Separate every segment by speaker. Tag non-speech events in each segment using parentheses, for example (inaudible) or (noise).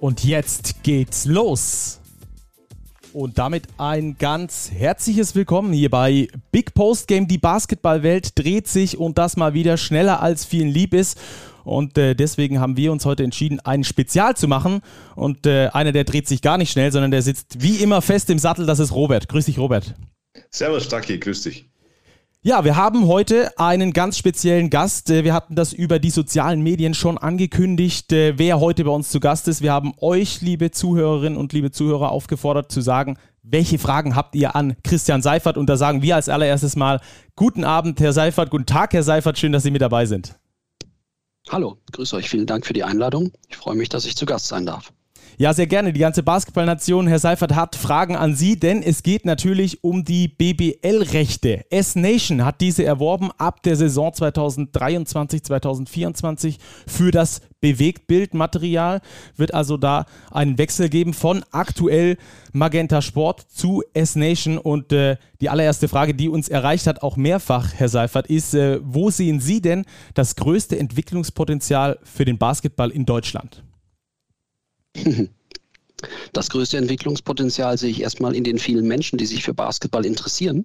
Speaker 1: Und jetzt geht's los. Und damit ein ganz herzliches Willkommen hier bei Big Post Game. Die Basketballwelt dreht sich und das mal wieder schneller als vielen lieb ist. Und äh, deswegen haben wir uns heute entschieden, ein Spezial zu machen. Und äh, einer, der dreht sich gar nicht schnell, sondern der sitzt wie immer fest im Sattel. Das ist Robert. Grüß dich, Robert.
Speaker 2: Servus, Stacki. Grüß dich.
Speaker 1: Ja, wir haben heute einen ganz speziellen Gast. Äh, wir hatten das über die sozialen Medien schon angekündigt, äh, wer heute bei uns zu Gast ist. Wir haben euch, liebe Zuhörerinnen und liebe Zuhörer, aufgefordert zu sagen, welche Fragen habt ihr an Christian Seifert? Und da sagen wir als allererstes mal guten Abend, Herr Seifert, guten Tag, Herr Seifert, schön, dass Sie mit dabei sind.
Speaker 3: Hallo, grüße euch, vielen Dank für die Einladung. Ich freue mich, dass ich zu Gast sein darf.
Speaker 1: Ja, sehr gerne. Die ganze Basketballnation, Herr Seifert, hat Fragen an Sie, denn es geht natürlich um die BBL-Rechte. S-Nation hat diese erworben ab der Saison 2023, 2024 für das Bewegtbildmaterial. Wird also da einen Wechsel geben von aktuell Magenta Sport zu S-Nation. Und äh, die allererste Frage, die uns erreicht hat, auch mehrfach, Herr Seifert, ist, äh, wo sehen Sie denn das größte Entwicklungspotenzial für den Basketball in Deutschland? (laughs)
Speaker 3: Das größte Entwicklungspotenzial sehe ich erstmal in den vielen Menschen, die sich für Basketball interessieren,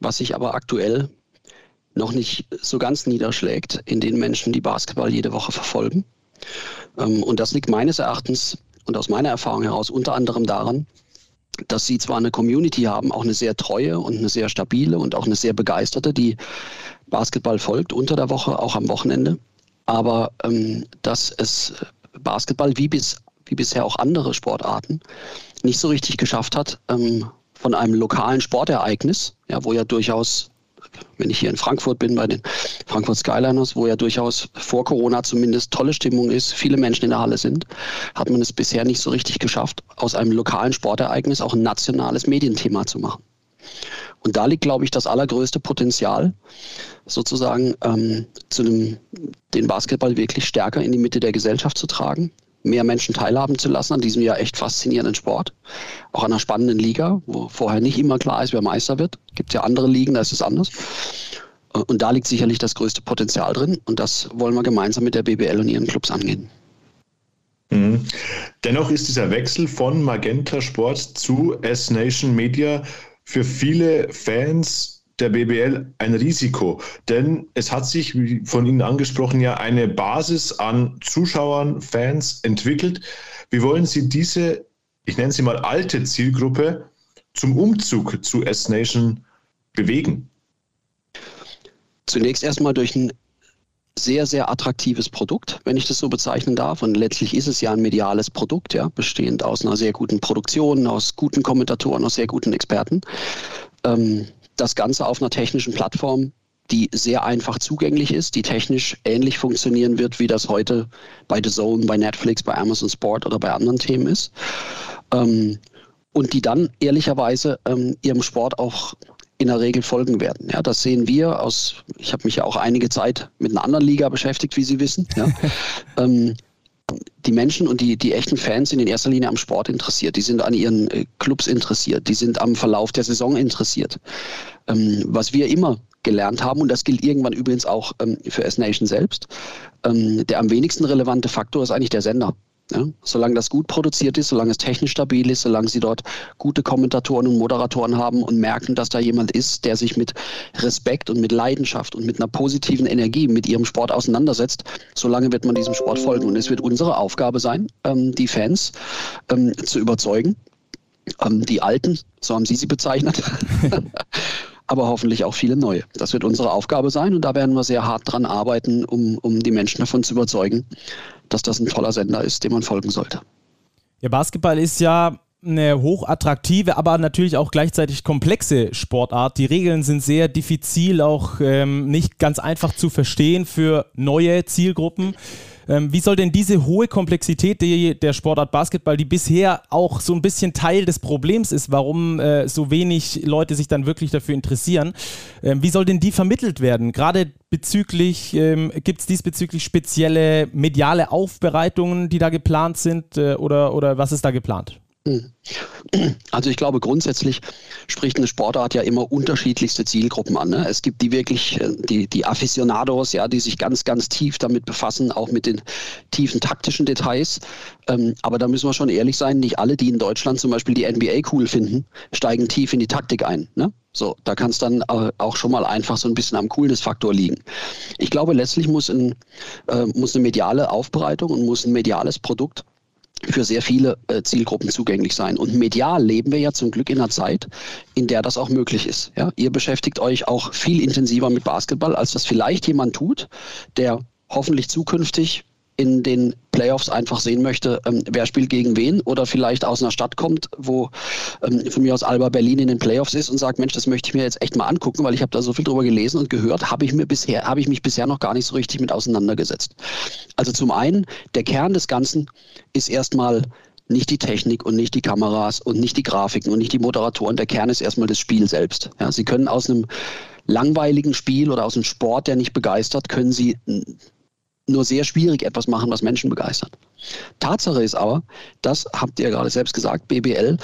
Speaker 3: was sich aber aktuell noch nicht so ganz niederschlägt in den Menschen, die Basketball jede Woche verfolgen. Ähm, und das liegt meines Erachtens und aus meiner Erfahrung heraus unter anderem daran, dass sie zwar eine Community haben, auch eine sehr treue und eine sehr stabile und auch eine sehr begeisterte, die Basketball folgt unter der Woche, auch am Wochenende, aber ähm, dass es Basketball wie, bis, wie bisher auch andere Sportarten nicht so richtig geschafft hat, ähm, von einem lokalen Sportereignis, ja, wo ja durchaus, wenn ich hier in Frankfurt bin, bei den Frankfurt Skyliners, wo ja durchaus vor Corona zumindest tolle Stimmung ist, viele Menschen in der Halle sind, hat man es bisher nicht so richtig geschafft, aus einem lokalen Sportereignis auch ein nationales Medienthema zu machen. Und da liegt, glaube ich, das allergrößte Potenzial, sozusagen ähm, zu einem, den Basketball wirklich stärker in die Mitte der Gesellschaft zu tragen, mehr Menschen teilhaben zu lassen an diesem ja echt faszinierenden Sport. Auch an einer spannenden Liga, wo vorher nicht immer klar ist, wer Meister wird. Gibt ja andere Ligen, da ist es anders. Und da liegt sicherlich das größte Potenzial drin. Und das wollen wir gemeinsam mit der BBL und ihren Clubs angehen.
Speaker 2: Mhm. Dennoch ist dieser Wechsel von Magenta Sport zu S-Nation Media für viele Fans der BBL ein Risiko, denn es hat sich, wie von Ihnen angesprochen, ja eine Basis an Zuschauern, Fans entwickelt. Wie wollen Sie diese, ich nenne sie mal alte Zielgruppe, zum Umzug zu S-Nation bewegen?
Speaker 3: Zunächst erstmal durch ein sehr, sehr attraktives Produkt, wenn ich das so bezeichnen darf. Und letztlich ist es ja ein mediales Produkt, ja, bestehend aus einer sehr guten Produktion, aus guten Kommentatoren, aus sehr guten Experten. Ähm, das Ganze auf einer technischen Plattform, die sehr einfach zugänglich ist, die technisch ähnlich funktionieren wird, wie das heute bei The Zone, bei Netflix, bei Amazon Sport oder bei anderen Themen ist. Ähm, und die dann ehrlicherweise ähm, ihrem Sport auch in der Regel folgen werden. Ja, das sehen wir aus, ich habe mich ja auch einige Zeit mit einer anderen Liga beschäftigt, wie Sie wissen. Ja. (laughs) ähm, die Menschen und die, die echten Fans sind in erster Linie am Sport interessiert. Die sind an ihren äh, Clubs interessiert. Die sind am Verlauf der Saison interessiert. Ähm, was wir immer gelernt haben, und das gilt irgendwann übrigens auch ähm, für S-Nation selbst, ähm, der am wenigsten relevante Faktor ist eigentlich der Sender. Ja, solange das gut produziert ist, solange es technisch stabil ist, solange sie dort gute Kommentatoren und Moderatoren haben und merken, dass da jemand ist, der sich mit Respekt und mit Leidenschaft und mit einer positiven Energie mit ihrem Sport auseinandersetzt, solange wird man diesem Sport folgen. Und es wird unsere Aufgabe sein, ähm, die Fans ähm, zu überzeugen. Ähm, die Alten, so haben Sie sie bezeichnet, (laughs) aber hoffentlich auch viele neue. Das wird unsere Aufgabe sein und da werden wir sehr hart dran arbeiten, um, um die Menschen davon zu überzeugen, dass das ein toller Sender ist, dem man folgen sollte.
Speaker 1: Ja, Basketball ist ja eine hochattraktive, aber natürlich auch gleichzeitig komplexe Sportart. Die Regeln sind sehr diffizil, auch ähm, nicht ganz einfach zu verstehen für neue Zielgruppen. Ähm, wie soll denn diese hohe Komplexität die, der Sportart Basketball, die bisher auch so ein bisschen Teil des Problems ist, warum äh, so wenig Leute sich dann wirklich dafür interessieren, ähm, wie soll denn die vermittelt werden? Gerade bezüglich, ähm, gibt es diesbezüglich spezielle mediale Aufbereitungen, die da geplant sind äh, oder, oder was ist da geplant? Hm.
Speaker 3: Also ich glaube, grundsätzlich spricht eine Sportart ja immer unterschiedlichste Zielgruppen an. Ne? Es gibt die wirklich, äh, die, die Aficionados, ja, die sich ganz, ganz tief damit befassen, auch mit den tiefen taktischen Details. Ähm, aber da müssen wir schon ehrlich sein, nicht alle, die in Deutschland zum Beispiel die NBA cool finden, steigen tief in die Taktik ein. Ne? So, da kann es dann auch schon mal einfach so ein bisschen am Coolness-Faktor liegen. Ich glaube, letztlich muss, ein, äh, muss eine mediale Aufbereitung und muss ein mediales Produkt für sehr viele äh, Zielgruppen zugänglich sein. Und medial leben wir ja zum Glück in einer Zeit, in der das auch möglich ist. Ja? Ihr beschäftigt euch auch viel intensiver mit Basketball, als das vielleicht jemand tut, der hoffentlich zukünftig in den Playoffs einfach sehen möchte, ähm, wer spielt gegen wen oder vielleicht aus einer Stadt kommt, wo ähm, von mir aus Alba Berlin in den Playoffs ist und sagt, Mensch, das möchte ich mir jetzt echt mal angucken, weil ich habe da so viel drüber gelesen und gehört, habe ich mir bisher, habe ich mich bisher noch gar nicht so richtig mit auseinandergesetzt. Also zum einen, der Kern des Ganzen ist erstmal nicht die Technik und nicht die Kameras und nicht die Grafiken und nicht die Moderatoren. Der Kern ist erstmal das Spiel selbst. Ja, Sie können aus einem langweiligen Spiel oder aus einem Sport, der nicht begeistert, können Sie nur sehr schwierig etwas machen, was Menschen begeistert. Tatsache ist aber, das habt ihr gerade selbst gesagt, BBL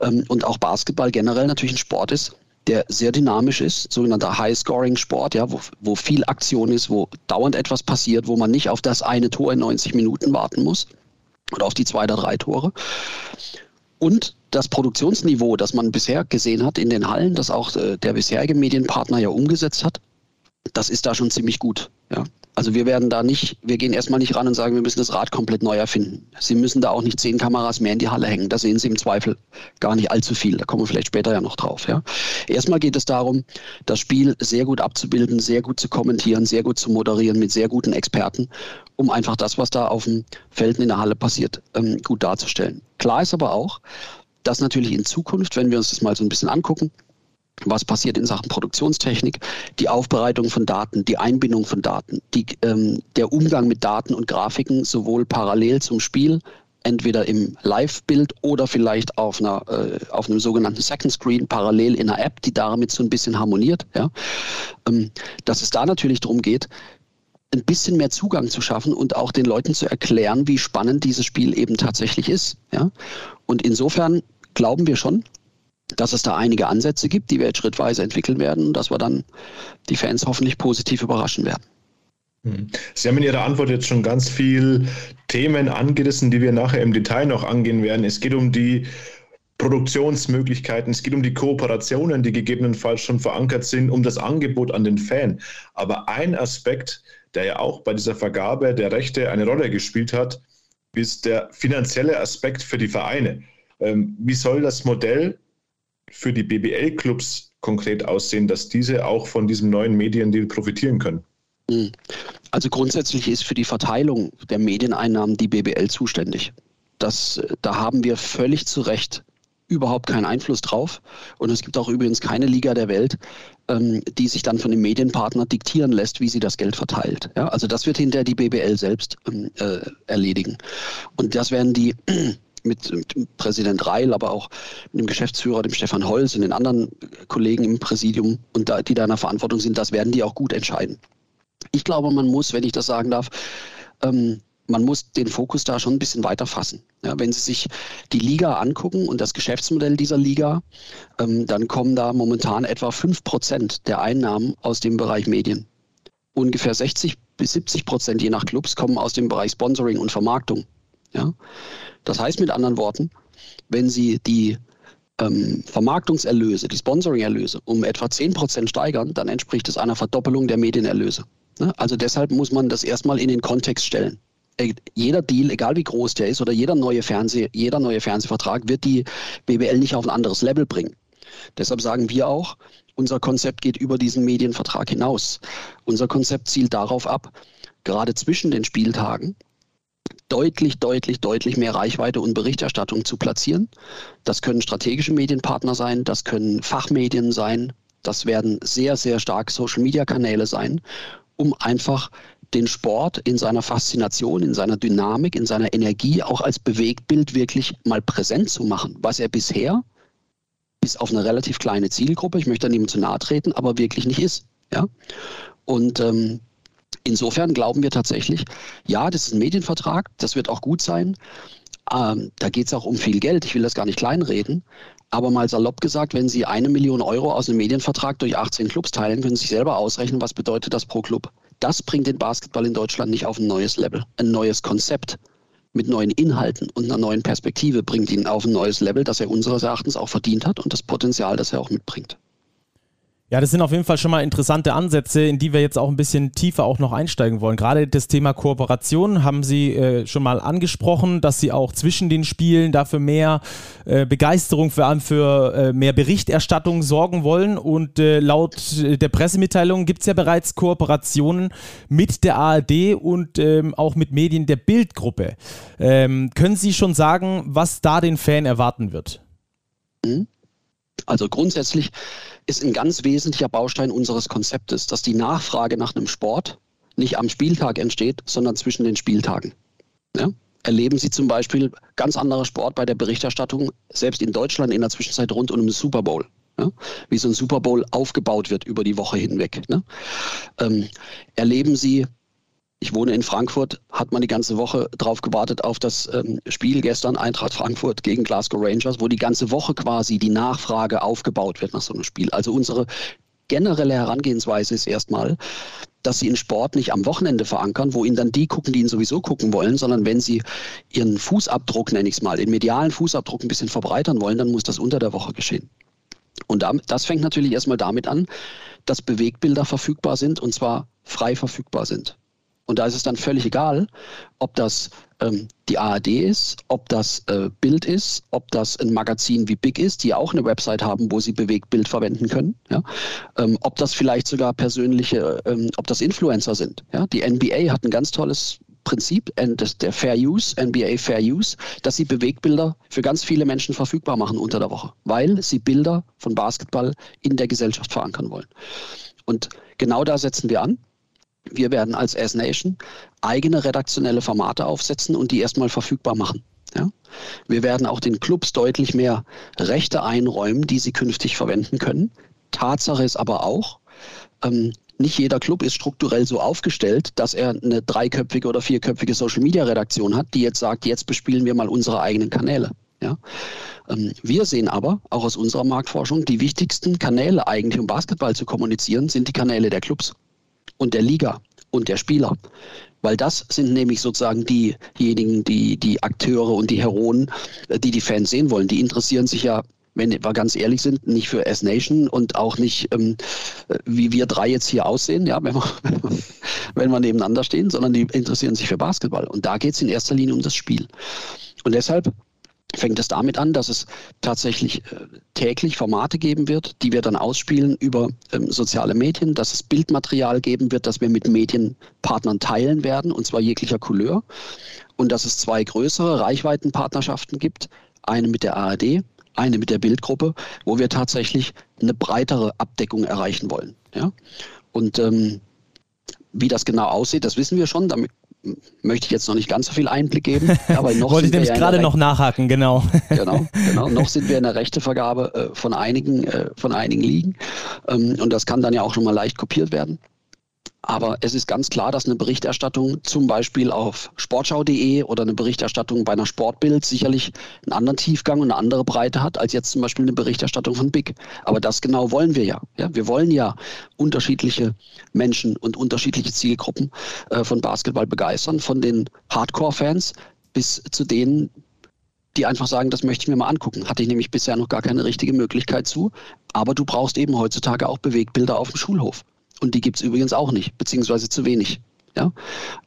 Speaker 3: ähm, und auch Basketball generell natürlich ein Sport ist, der sehr dynamisch ist, sogenannter High-Scoring-Sport, ja, wo, wo viel Aktion ist, wo dauernd etwas passiert, wo man nicht auf das eine Tor in 90 Minuten warten muss oder auf die zwei oder drei Tore. Und das Produktionsniveau, das man bisher gesehen hat in den Hallen, das auch äh, der bisherige Medienpartner ja umgesetzt hat, das ist da schon ziemlich gut. Ja. Also wir werden da nicht, wir gehen erstmal nicht ran und sagen, wir müssen das Rad komplett neu erfinden. Sie müssen da auch nicht zehn Kameras mehr in die Halle hängen. Da sehen Sie im Zweifel gar nicht allzu viel. Da kommen wir vielleicht später ja noch drauf. Ja. Erstmal geht es darum, das Spiel sehr gut abzubilden, sehr gut zu kommentieren, sehr gut zu moderieren mit sehr guten Experten, um einfach das, was da auf dem Feld in der Halle passiert, ähm, gut darzustellen. Klar ist aber auch, dass natürlich in Zukunft, wenn wir uns das mal so ein bisschen angucken, was passiert in Sachen Produktionstechnik, die Aufbereitung von Daten, die Einbindung von Daten, die, ähm, der Umgang mit Daten und Grafiken sowohl parallel zum Spiel, entweder im Live-Bild oder vielleicht auf, einer, äh, auf einem sogenannten Second Screen parallel in einer App, die damit so ein bisschen harmoniert. Ja? Ähm, dass es da natürlich darum geht, ein bisschen mehr Zugang zu schaffen und auch den Leuten zu erklären, wie spannend dieses Spiel eben tatsächlich ist. Ja? Und insofern glauben wir schon, dass es da einige Ansätze gibt, die wir jetzt schrittweise entwickeln werden und dass wir dann die Fans hoffentlich positiv überraschen werden.
Speaker 2: Hm. Sie haben in Ihrer Antwort jetzt schon ganz viele Themen angerissen, die wir nachher im Detail noch angehen werden. Es geht um die Produktionsmöglichkeiten, es geht um die Kooperationen, die gegebenenfalls schon verankert sind, um das Angebot an den Fan. Aber ein Aspekt, der ja auch bei dieser Vergabe der Rechte eine Rolle gespielt hat, ist der finanzielle Aspekt für die Vereine. Ähm, wie soll das Modell für die BBL-Clubs konkret aussehen, dass diese auch von diesem neuen Mediendeal profitieren können?
Speaker 3: Hm. Also grundsätzlich ist für die Verteilung der Medieneinnahmen die BBL zuständig. Das, da haben wir völlig zu Recht überhaupt keinen Einfluss drauf. Und es gibt auch übrigens keine Liga der Welt, ähm, die sich dann von dem Medienpartner diktieren lässt, wie sie das Geld verteilt. Ja, also das wird hinterher die BBL selbst ähm, äh, erledigen. Und das werden die mit, mit Präsident Reil, aber auch mit dem Geschäftsführer, dem Stefan Holz und den anderen Kollegen im Präsidium und da, die da in der Verantwortung sind, das werden die auch gut entscheiden. Ich glaube, man muss, wenn ich das sagen darf, ähm, man muss den Fokus da schon ein bisschen weiter fassen. Ja, wenn Sie sich die Liga angucken und das Geschäftsmodell dieser Liga, ähm, dann kommen da momentan etwa 5 Prozent der Einnahmen aus dem Bereich Medien. Ungefähr 60 bis 70 Prozent je nach Clubs kommen aus dem Bereich Sponsoring und Vermarktung. Ja? Das heißt mit anderen Worten, wenn Sie die ähm, Vermarktungserlöse, die Sponsoring-Erlöse um etwa 10 Prozent steigern, dann entspricht es einer Verdoppelung der Medienerlöse. Ne? Also deshalb muss man das erstmal in den Kontext stellen. Äh, jeder Deal, egal wie groß der ist, oder jeder neue, Fernseh, jeder neue Fernsehvertrag wird die BBL nicht auf ein anderes Level bringen. Deshalb sagen wir auch, unser Konzept geht über diesen Medienvertrag hinaus. Unser Konzept zielt darauf ab, gerade zwischen den Spieltagen deutlich, deutlich, deutlich mehr Reichweite und Berichterstattung zu platzieren. Das können strategische Medienpartner sein, das können Fachmedien sein, das werden sehr, sehr stark Social-Media-Kanäle sein, um einfach den Sport in seiner Faszination, in seiner Dynamik, in seiner Energie auch als Bewegtbild wirklich mal präsent zu machen, was er bisher bis auf eine relativ kleine Zielgruppe, ich möchte da niemandem zu nahe treten, aber wirklich nicht ist. Ja? Und ähm, insofern glauben wir tatsächlich, ja, das ist ein Medienvertrag, das wird auch gut sein. Ähm, da geht es auch um viel Geld, ich will das gar nicht kleinreden. Aber mal salopp gesagt, wenn Sie eine Million Euro aus einem Medienvertrag durch 18 Clubs teilen, können Sie sich selber ausrechnen, was bedeutet das pro Club. Das bringt den Basketball in Deutschland nicht auf ein neues Level, ein neues Konzept mit neuen Inhalten und einer neuen Perspektive bringt ihn auf ein neues Level, das er unseres Erachtens auch verdient hat und das Potenzial, das er auch mitbringt.
Speaker 1: Ja, das sind auf jeden Fall schon mal interessante Ansätze, in die wir jetzt auch ein bisschen tiefer auch noch einsteigen wollen. Gerade das Thema Kooperation haben Sie äh, schon mal angesprochen, dass Sie auch zwischen den Spielen dafür mehr äh, Begeisterung, vor allem für äh, mehr Berichterstattung sorgen wollen. Und äh, laut der Pressemitteilung gibt es ja bereits Kooperationen mit der ARD und ähm, auch mit Medien der Bildgruppe. Ähm, können Sie schon sagen, was da den Fan erwarten wird?
Speaker 3: Also grundsätzlich ist ein ganz wesentlicher Baustein unseres Konzeptes, dass die Nachfrage nach einem Sport nicht am Spieltag entsteht, sondern zwischen den Spieltagen. Ja? Erleben Sie zum Beispiel ganz anderer Sport bei der Berichterstattung, selbst in Deutschland in der Zwischenzeit rund um den Super Bowl. Ja? Wie so ein Super Bowl aufgebaut wird über die Woche hinweg. Ne? Ähm, erleben Sie ich wohne in Frankfurt, hat man die ganze Woche drauf gewartet auf das ähm, Spiel gestern, Eintracht Frankfurt gegen Glasgow Rangers, wo die ganze Woche quasi die Nachfrage aufgebaut wird nach so einem Spiel. Also unsere generelle Herangehensweise ist erstmal, dass sie in Sport nicht am Wochenende verankern, wo ihn dann die gucken, die ihn sowieso gucken wollen, sondern wenn sie ihren Fußabdruck, nenne ich es mal, den medialen Fußabdruck ein bisschen verbreitern wollen, dann muss das unter der Woche geschehen. Und das fängt natürlich erstmal damit an, dass Bewegbilder verfügbar sind und zwar frei verfügbar sind. Und da ist es dann völlig egal, ob das ähm, die ARD ist, ob das äh, Bild ist, ob das ein Magazin wie Big ist, die auch eine Website haben, wo sie Bewegtbild verwenden können. Ja? Ähm, ob das vielleicht sogar persönliche, ähm, ob das Influencer sind. Ja? Die NBA hat ein ganz tolles Prinzip der Fair Use, NBA Fair Use, dass sie Bewegbilder für ganz viele Menschen verfügbar machen unter der Woche, weil sie Bilder von Basketball in der Gesellschaft verankern wollen. Und genau da setzen wir an. Wir werden als S-Nation eigene redaktionelle Formate aufsetzen und die erstmal verfügbar machen. Ja? Wir werden auch den Clubs deutlich mehr Rechte einräumen, die sie künftig verwenden können. Tatsache ist aber auch, ähm, nicht jeder Club ist strukturell so aufgestellt, dass er eine dreiköpfige oder vierköpfige Social-Media-Redaktion hat, die jetzt sagt, jetzt bespielen wir mal unsere eigenen Kanäle. Ja? Ähm, wir sehen aber, auch aus unserer Marktforschung, die wichtigsten Kanäle eigentlich, um Basketball zu kommunizieren, sind die Kanäle der Clubs und der Liga und der Spieler. Weil das sind nämlich sozusagen diejenigen, die, die Akteure und die Heroen, äh, die die Fans sehen wollen. Die interessieren sich ja wenn wir ganz ehrlich sind, nicht für S-Nation und auch nicht, ähm, äh, wie wir drei jetzt hier aussehen, ja, (laughs) wenn wir, wenn wir nebeneinander stehen, sondern die interessieren sich für Basketball. Und da geht es in erster Linie um das Spiel. Und deshalb fängt es damit an, dass es tatsächlich äh, täglich Formate geben wird, die wir dann ausspielen über ähm, soziale Medien, dass es Bildmaterial geben wird, das wir mit Medienpartnern teilen werden, und zwar jeglicher Couleur. Und dass es zwei größere Reichweitenpartnerschaften gibt, eine mit der ARD, eine mit der Bildgruppe, wo wir tatsächlich eine breitere Abdeckung erreichen wollen. Ja? Und ähm, wie das genau aussieht, das wissen wir schon. Damit möchte ich jetzt noch nicht ganz so viel Einblick geben. (laughs)
Speaker 1: Aber noch Wollte ich nämlich ja gerade noch nachhaken, genau. (laughs)
Speaker 3: genau. Genau, (laughs) noch sind wir in der Rechtevergabe äh, von, einigen, äh, von einigen Ligen. Ähm, und das kann dann ja auch schon mal leicht kopiert werden. Aber es ist ganz klar, dass eine Berichterstattung zum Beispiel auf sportschau.de oder eine Berichterstattung bei einer Sportbild sicherlich einen anderen Tiefgang und eine andere Breite hat, als jetzt zum Beispiel eine Berichterstattung von Big. Aber das genau wollen wir ja. ja wir wollen ja unterschiedliche Menschen und unterschiedliche Zielgruppen äh, von Basketball begeistern, von den Hardcore-Fans bis zu denen, die einfach sagen, das möchte ich mir mal angucken. Hatte ich nämlich bisher noch gar keine richtige Möglichkeit zu. Aber du brauchst eben heutzutage auch Bewegbilder auf dem Schulhof. Und die gibt es übrigens auch nicht, beziehungsweise zu wenig. Ja?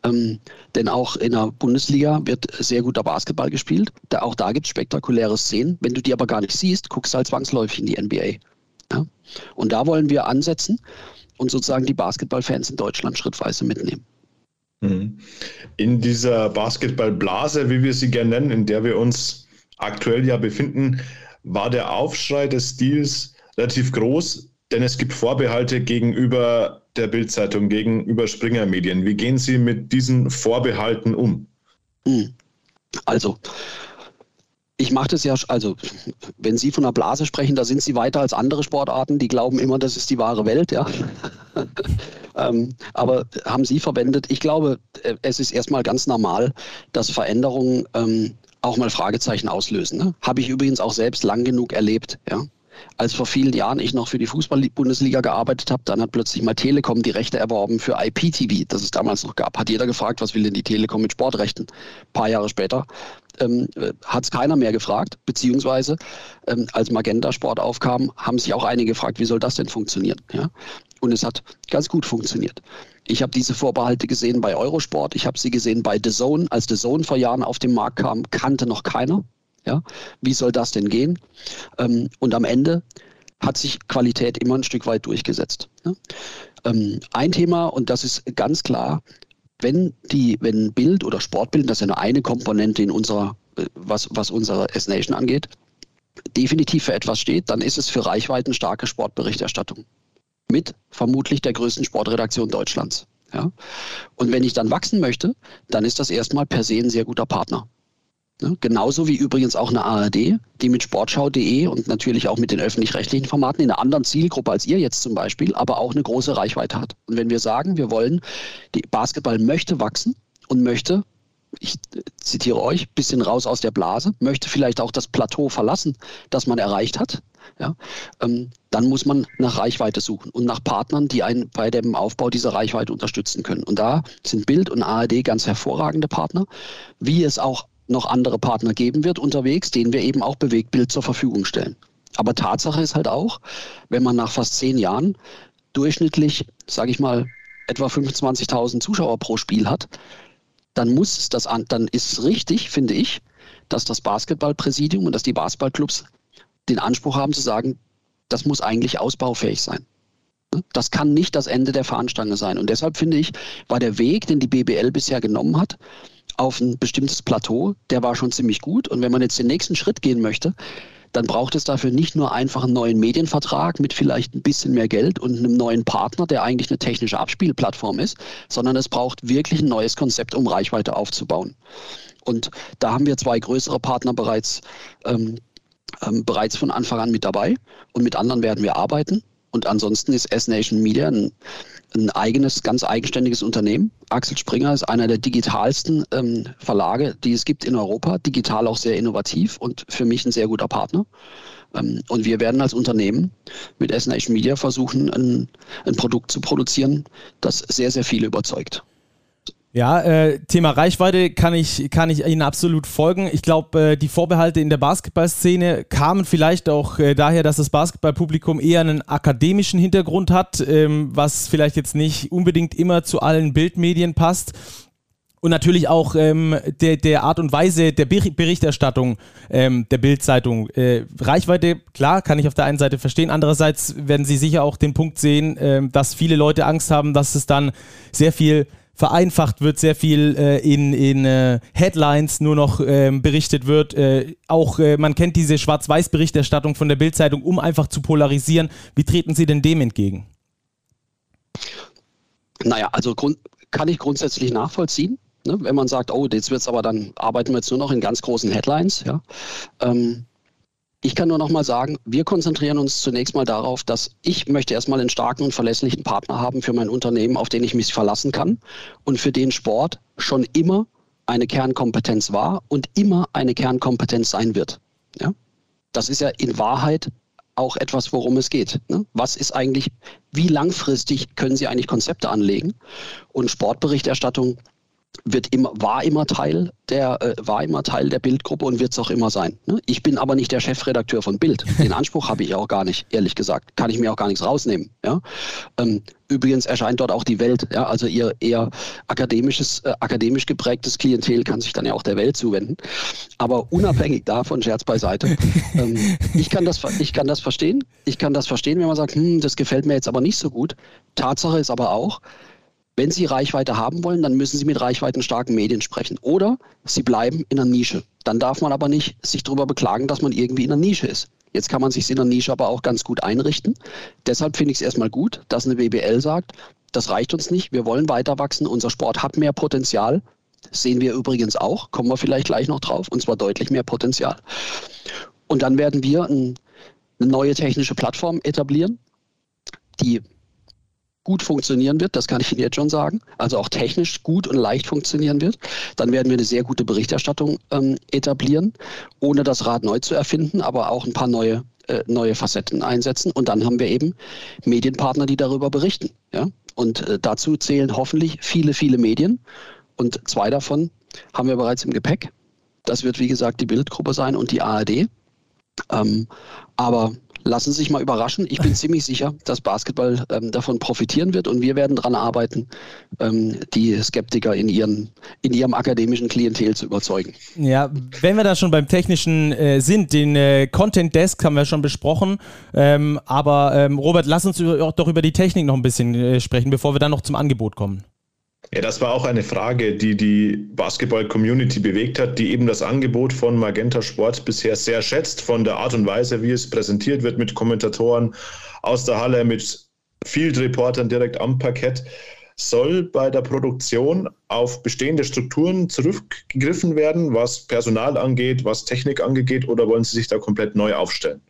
Speaker 3: Ähm, denn auch in der Bundesliga wird sehr guter Basketball gespielt. Da, auch da gibt es spektakuläre Szenen. Wenn du die aber gar nicht siehst, guckst du halt zwangsläufig in die NBA. Ja? Und da wollen wir ansetzen und sozusagen die Basketballfans in Deutschland schrittweise mitnehmen.
Speaker 2: Mhm. In dieser Basketballblase, wie wir sie gerne nennen, in der wir uns aktuell ja befinden, war der Aufschrei des Stils relativ groß denn es gibt Vorbehalte gegenüber der Bildzeitung gegenüber Springer Medien. Wie gehen Sie mit diesen Vorbehalten um?
Speaker 3: Hm. Also, ich mache das ja, also wenn Sie von der Blase sprechen, da sind Sie weiter als andere Sportarten, die glauben immer, das ist die wahre Welt, ja. (laughs) ähm, aber haben Sie verwendet? Ich glaube, äh, es ist erstmal ganz normal, dass Veränderungen ähm, auch mal Fragezeichen auslösen. Ne? Habe ich übrigens auch selbst lang genug erlebt, ja als vor vielen Jahren ich noch für die Fußball-Bundesliga gearbeitet habe, dann hat plötzlich mal Telekom die Rechte erworben für IPTV, das es damals noch gab. Hat jeder gefragt, was will denn die Telekom mit Sportrechten? Ein paar Jahre später ähm, hat es keiner mehr gefragt, beziehungsweise ähm, als Magenta Sport aufkam, haben sich auch einige gefragt, wie soll das denn funktionieren? Ja? Und es hat ganz gut funktioniert. Ich habe diese Vorbehalte gesehen bei Eurosport, ich habe sie gesehen bei The Zone. Als The Zone vor Jahren auf den Markt kam, kannte noch keiner. Ja? Wie soll das denn gehen? Ähm, und am Ende hat sich Qualität immer ein Stück weit durchgesetzt. Ne? Ähm, ein Thema, und das ist ganz klar, wenn die, wenn Bild oder Sportbild, das ist ja nur eine Komponente in unserer, äh, was, was unsere S-Nation angeht, definitiv für etwas steht, dann ist es für reichweitenstarke Sportberichterstattung. Mit vermutlich der größten Sportredaktion Deutschlands. Ja? Und wenn ich dann wachsen möchte, dann ist das erstmal per se ein sehr guter Partner. Ne? Genauso wie übrigens auch eine ARD, die mit sportschau.de und natürlich auch mit den öffentlich-rechtlichen Formaten in einer anderen Zielgruppe als ihr jetzt zum Beispiel, aber auch eine große Reichweite hat. Und wenn wir sagen, wir wollen, die Basketball möchte wachsen und möchte, ich zitiere euch, bisschen raus aus der Blase, möchte vielleicht auch das Plateau verlassen, das man erreicht hat, ja, ähm, dann muss man nach Reichweite suchen und nach Partnern, die einen bei dem Aufbau dieser Reichweite unterstützen können. Und da sind Bild und ARD ganz hervorragende Partner, wie es auch noch andere Partner geben wird unterwegs, denen wir eben auch Bewegtbild zur Verfügung stellen. Aber Tatsache ist halt auch, wenn man nach fast zehn Jahren durchschnittlich, sage ich mal, etwa 25.000 Zuschauer pro Spiel hat, dann muss es das an, dann ist es richtig, finde ich, dass das Basketballpräsidium und dass die Basketballclubs den Anspruch haben zu sagen, das muss eigentlich ausbaufähig sein. Das kann nicht das Ende der Fahnenstange sein. Und deshalb finde ich, war der Weg, den die BBL bisher genommen hat, auf ein bestimmtes Plateau, der war schon ziemlich gut. Und wenn man jetzt den nächsten Schritt gehen möchte, dann braucht es dafür nicht nur einfach einen neuen Medienvertrag mit vielleicht ein bisschen mehr Geld und einem neuen Partner, der eigentlich eine technische Abspielplattform ist, sondern es braucht wirklich ein neues Konzept, um Reichweite aufzubauen. Und da haben wir zwei größere Partner bereits, ähm, ähm, bereits von Anfang an mit dabei und mit anderen werden wir arbeiten. Und ansonsten ist S-Nation Media ein, ein, eigenes, ganz eigenständiges Unternehmen. Axel Springer ist einer der digitalsten ähm, Verlage, die es gibt in Europa. Digital auch sehr innovativ und für mich ein sehr guter Partner. Ähm, und wir werden als Unternehmen mit S-Nation Media versuchen, ein, ein Produkt zu produzieren, das sehr, sehr viele überzeugt.
Speaker 1: Ja, äh, Thema Reichweite kann ich, kann ich Ihnen absolut folgen. Ich glaube, äh, die Vorbehalte in der Basketballszene kamen vielleicht auch äh, daher, dass das Basketballpublikum eher einen akademischen Hintergrund hat, ähm, was vielleicht jetzt nicht unbedingt immer zu allen Bildmedien passt. Und natürlich auch ähm, der, der Art und Weise der Berichterstattung ähm, der Bildzeitung. Äh, Reichweite, klar, kann ich auf der einen Seite verstehen. Andererseits werden Sie sicher auch den Punkt sehen, äh, dass viele Leute Angst haben, dass es dann sehr viel vereinfacht wird, sehr viel äh, in, in äh, Headlines nur noch ähm, berichtet wird. Äh, auch äh, man kennt diese Schwarz-Weiß-Berichterstattung von der Bildzeitung, um einfach zu polarisieren. Wie treten Sie denn dem entgegen?
Speaker 3: Naja, also kann ich grundsätzlich nachvollziehen. Ne? Wenn man sagt, oh, jetzt wird es aber dann, arbeiten wir jetzt nur noch in ganz großen Headlines. Ja? Ähm, ich kann nur noch mal sagen, wir konzentrieren uns zunächst mal darauf, dass ich möchte erstmal einen starken und verlässlichen Partner haben für mein Unternehmen, auf den ich mich verlassen kann und für den Sport schon immer eine Kernkompetenz war und immer eine Kernkompetenz sein wird. Ja? Das ist ja in Wahrheit auch etwas, worum es geht. Ne? Was ist eigentlich, wie langfristig können Sie eigentlich Konzepte anlegen? Und Sportberichterstattung wird immer, war immer Teil der, äh, war immer Teil der Bildgruppe und wird es auch immer sein. Ne? Ich bin aber nicht der Chefredakteur von Bild. (laughs) Den Anspruch habe ich auch gar nicht, ehrlich gesagt. Kann ich mir auch gar nichts rausnehmen. Ja? Ähm, übrigens erscheint dort auch die Welt. Ja? Also ihr eher akademisches, äh, akademisch geprägtes Klientel kann sich dann ja auch der Welt zuwenden. Aber unabhängig davon, Scherz beiseite, (laughs) ähm, ich, kann das, ich kann das verstehen. Ich kann das verstehen, wenn man sagt, hm, das gefällt mir jetzt aber nicht so gut. Tatsache ist aber auch, wenn Sie Reichweite haben wollen, dann müssen Sie mit reichweitenstarken Medien sprechen. Oder Sie bleiben in einer Nische. Dann darf man aber nicht sich darüber beklagen, dass man irgendwie in einer Nische ist. Jetzt kann man sich in der Nische aber auch ganz gut einrichten. Deshalb finde ich es erstmal gut, dass eine BBL sagt, das reicht uns nicht. Wir wollen weiter wachsen. Unser Sport hat mehr Potenzial. Sehen wir übrigens auch. Kommen wir vielleicht gleich noch drauf. Und zwar deutlich mehr Potenzial. Und dann werden wir ein, eine neue technische Plattform etablieren, die gut funktionieren wird, das kann ich Ihnen jetzt schon sagen, also auch technisch gut und leicht funktionieren wird. Dann werden wir eine sehr gute Berichterstattung ähm, etablieren, ohne das Rad neu zu erfinden, aber auch ein paar neue, äh, neue Facetten einsetzen. Und dann haben wir eben Medienpartner, die darüber berichten. Ja? Und äh, dazu zählen hoffentlich viele, viele Medien. Und zwei davon haben wir bereits im Gepäck. Das wird, wie gesagt, die Bildgruppe sein und die ARD. Ähm, aber lassen Sie sich mal überraschen. Ich bin (laughs) ziemlich sicher, dass Basketball ähm, davon profitieren wird und wir werden daran arbeiten, ähm, die Skeptiker in, ihren, in ihrem akademischen Klientel zu überzeugen.
Speaker 1: Ja, wenn wir da schon beim Technischen äh, sind, den äh, Content Desk haben wir schon besprochen, ähm, aber ähm, Robert, lass uns über, doch über die Technik noch ein bisschen äh, sprechen, bevor wir dann noch zum Angebot kommen.
Speaker 2: Ja, das war auch eine Frage, die die Basketball-Community bewegt hat, die eben das Angebot von Magenta Sport bisher sehr schätzt, von der Art und Weise, wie es präsentiert wird, mit Kommentatoren aus der Halle, mit Field-Reportern direkt am Parkett. Soll bei der Produktion auf bestehende Strukturen zurückgegriffen werden, was Personal angeht, was Technik angeht, oder wollen Sie sich da komplett neu aufstellen?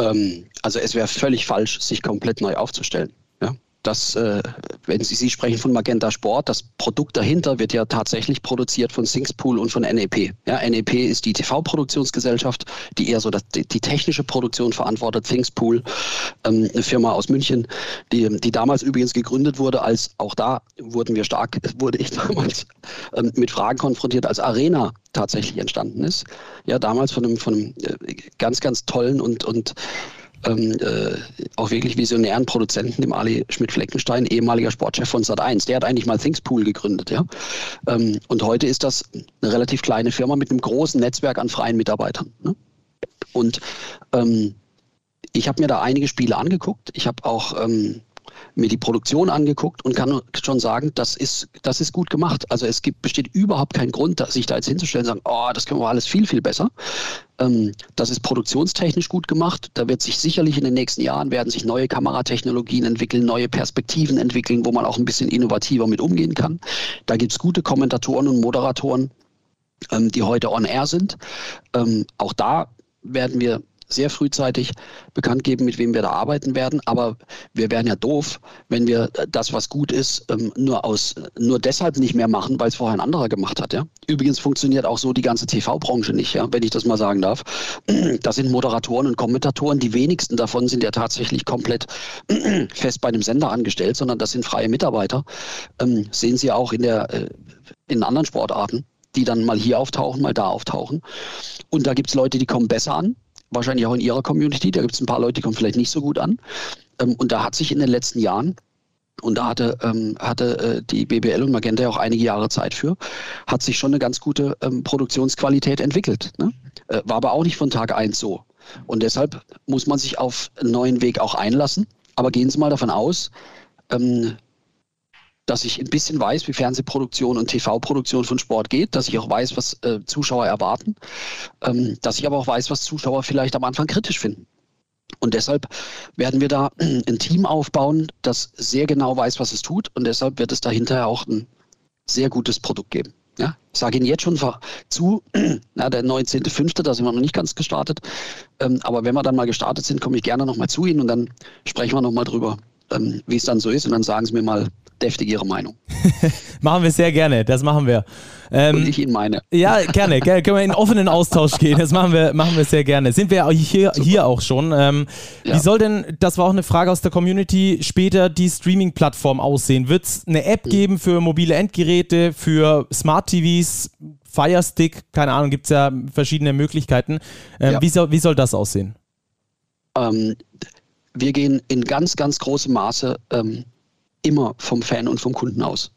Speaker 3: Ähm, also es wäre völlig falsch, sich komplett neu aufzustellen dass, äh, wenn Sie, Sie sprechen von Magenta Sport, das Produkt dahinter wird ja tatsächlich produziert von Sinkspool und von NEP. Ja, NEP ist die TV-Produktionsgesellschaft, die eher so das, die, die, technische Produktion verantwortet. Thingspool, ähm, eine Firma aus München, die, die damals übrigens gegründet wurde, als auch da wurden wir stark, (laughs) wurde ich damals ähm, mit Fragen konfrontiert, als Arena tatsächlich entstanden ist. Ja, damals von einem, von einem äh, ganz, ganz tollen und, und ähm, äh, auch wirklich visionären Produzenten, dem Ali Schmidt-Fleckenstein, ehemaliger Sportchef von Sat1. Der hat eigentlich mal Thingspool gegründet. Ja? Ähm, und heute ist das eine relativ kleine Firma mit einem großen Netzwerk an freien Mitarbeitern. Ne? Und ähm, ich habe mir da einige Spiele angeguckt. Ich habe auch ähm, mir die Produktion angeguckt und kann schon sagen, das ist, das ist gut gemacht. Also es gibt, besteht überhaupt kein Grund, sich da jetzt hinzustellen und sagen, oh, das können wir alles viel, viel besser. Ähm, das ist produktionstechnisch gut gemacht. Da wird sich sicherlich in den nächsten Jahren werden sich neue Kameratechnologien entwickeln, neue Perspektiven entwickeln, wo man auch ein bisschen innovativer mit umgehen kann. Da gibt es gute Kommentatoren und Moderatoren, ähm, die heute on air sind. Ähm, auch da werden wir sehr frühzeitig bekannt geben, mit wem wir da arbeiten werden. Aber wir wären ja doof, wenn wir das, was gut ist, ähm, nur aus nur deshalb nicht mehr machen, weil es vorher ein anderer gemacht hat. Ja? Übrigens funktioniert auch so die ganze TV-Branche nicht, ja? wenn ich das mal sagen darf. (clears throat) Das sind Moderatoren und Kommentatoren. Die wenigsten davon sind ja tatsächlich komplett (clears throat) fest bei einem Sender angestellt, sondern das sind freie Mitarbeiter. Ähm, sehen Sie auch in der äh, in anderen Sportarten die dann mal hier auftauchen, mal da auftauchen. Und da gibt es Leute, die kommen besser an wahrscheinlich auch in Ihrer Community. Da gibt es ein paar Leute, die kommen vielleicht nicht so gut an. Ähm, und da hat sich in den letzten Jahren und da hatte, ähm, hatte äh, die BBL und Magenta ja auch einige Jahre Zeit für, hat sich schon eine ganz gute ähm, Produktionsqualität entwickelt. Ne? Äh, war aber auch nicht von Tag 1 so. Und deshalb muss man sich auf einen neuen Weg auch einlassen. Aber gehen Sie mal davon aus, ähm, dass ich ein bisschen weiß, wie Fernsehproduktion und TV-Produktion von Sport geht, dass ich auch weiß, was äh, Zuschauer erwarten, ähm, dass ich aber auch weiß, was Zuschauer vielleicht am Anfang kritisch finden. Und deshalb werden wir da (clears throat) ein Team aufbauen, das sehr genau weiß, was es tut. Und deshalb wird es dahinter auch ein sehr gutes Produkt geben. Ja, ich sage Ihnen jetzt schon zu, (clears throat) na, der 19.05., da sind wir noch nicht ganz gestartet. Ähm, aber wenn wir dann mal gestartet sind, komme ich gerne nochmal zu Ihnen und dann sprechen wir nochmal drüber, ähm, wie es dann so ist. Und dann sagen Sie mir mal, deftig Ihre Meinung. (laughs)
Speaker 1: machen wir sehr gerne, das machen wir.
Speaker 3: Ähm, Und ich Ihnen meine.
Speaker 1: Ja, gerne, gerne. Können wir in offenen Austausch gehen. Das machen wir, machen wir sehr gerne. Sind wir hier, hier auch schon. Ähm, ja. Wie soll denn, das war auch eine Frage aus der Community, später die Streaming-Plattform aussehen? Wird es eine App mhm. geben für mobile Endgeräte, für Smart TVs, Firestick, keine Ahnung, gibt es ja verschiedene Möglichkeiten. Ähm, ja. wie, soll, wie soll das aussehen?
Speaker 3: Ähm, wir gehen in ganz, ganz großem Maße ähm, immer vom Fan und vom Kunden aus.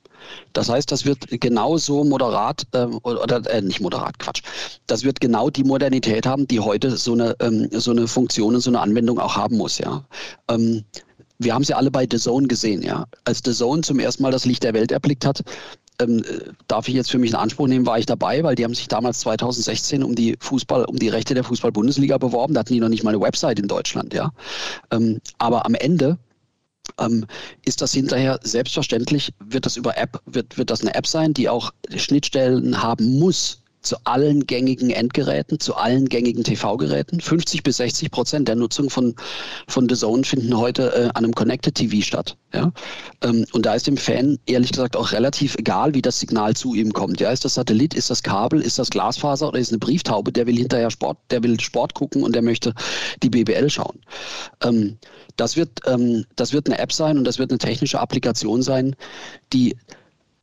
Speaker 3: Das heißt, das wird genauso moderat ähm, oder äh, nicht moderat, Quatsch. Das wird genau die Modernität haben, die heute so eine, ähm, so eine Funktion und so eine Anwendung auch haben muss, ja. Ähm, wir haben sie alle bei The Zone gesehen, ja. Als The Zone zum ersten Mal das Licht der Welt erblickt hat, ähm, darf ich jetzt für mich in Anspruch nehmen, war ich dabei, weil die haben sich damals 2016 um die Fußball, um die Rechte der Fußball-Bundesliga beworben. Da hatten die noch nicht mal eine Website in Deutschland, ja. Ähm, aber am Ende ähm, ist das hinterher selbstverständlich, wird das über App, wird, wird das eine App sein, die auch Schnittstellen haben muss zu allen gängigen Endgeräten, zu allen gängigen TV-Geräten. 50 bis 60 Prozent der Nutzung von, von The Zone finden heute äh, an einem Connected TV statt. Ja? Ähm, und da ist dem Fan ehrlich gesagt auch relativ egal, wie das Signal zu ihm kommt. Ja? Ist das Satellit, ist das Kabel, ist das Glasfaser oder ist eine Brieftaube? Der will hinterher Sport, der will Sport gucken und der möchte die BBL schauen. Ähm, das, wird, ähm, das wird eine App sein und das wird eine technische Applikation sein, die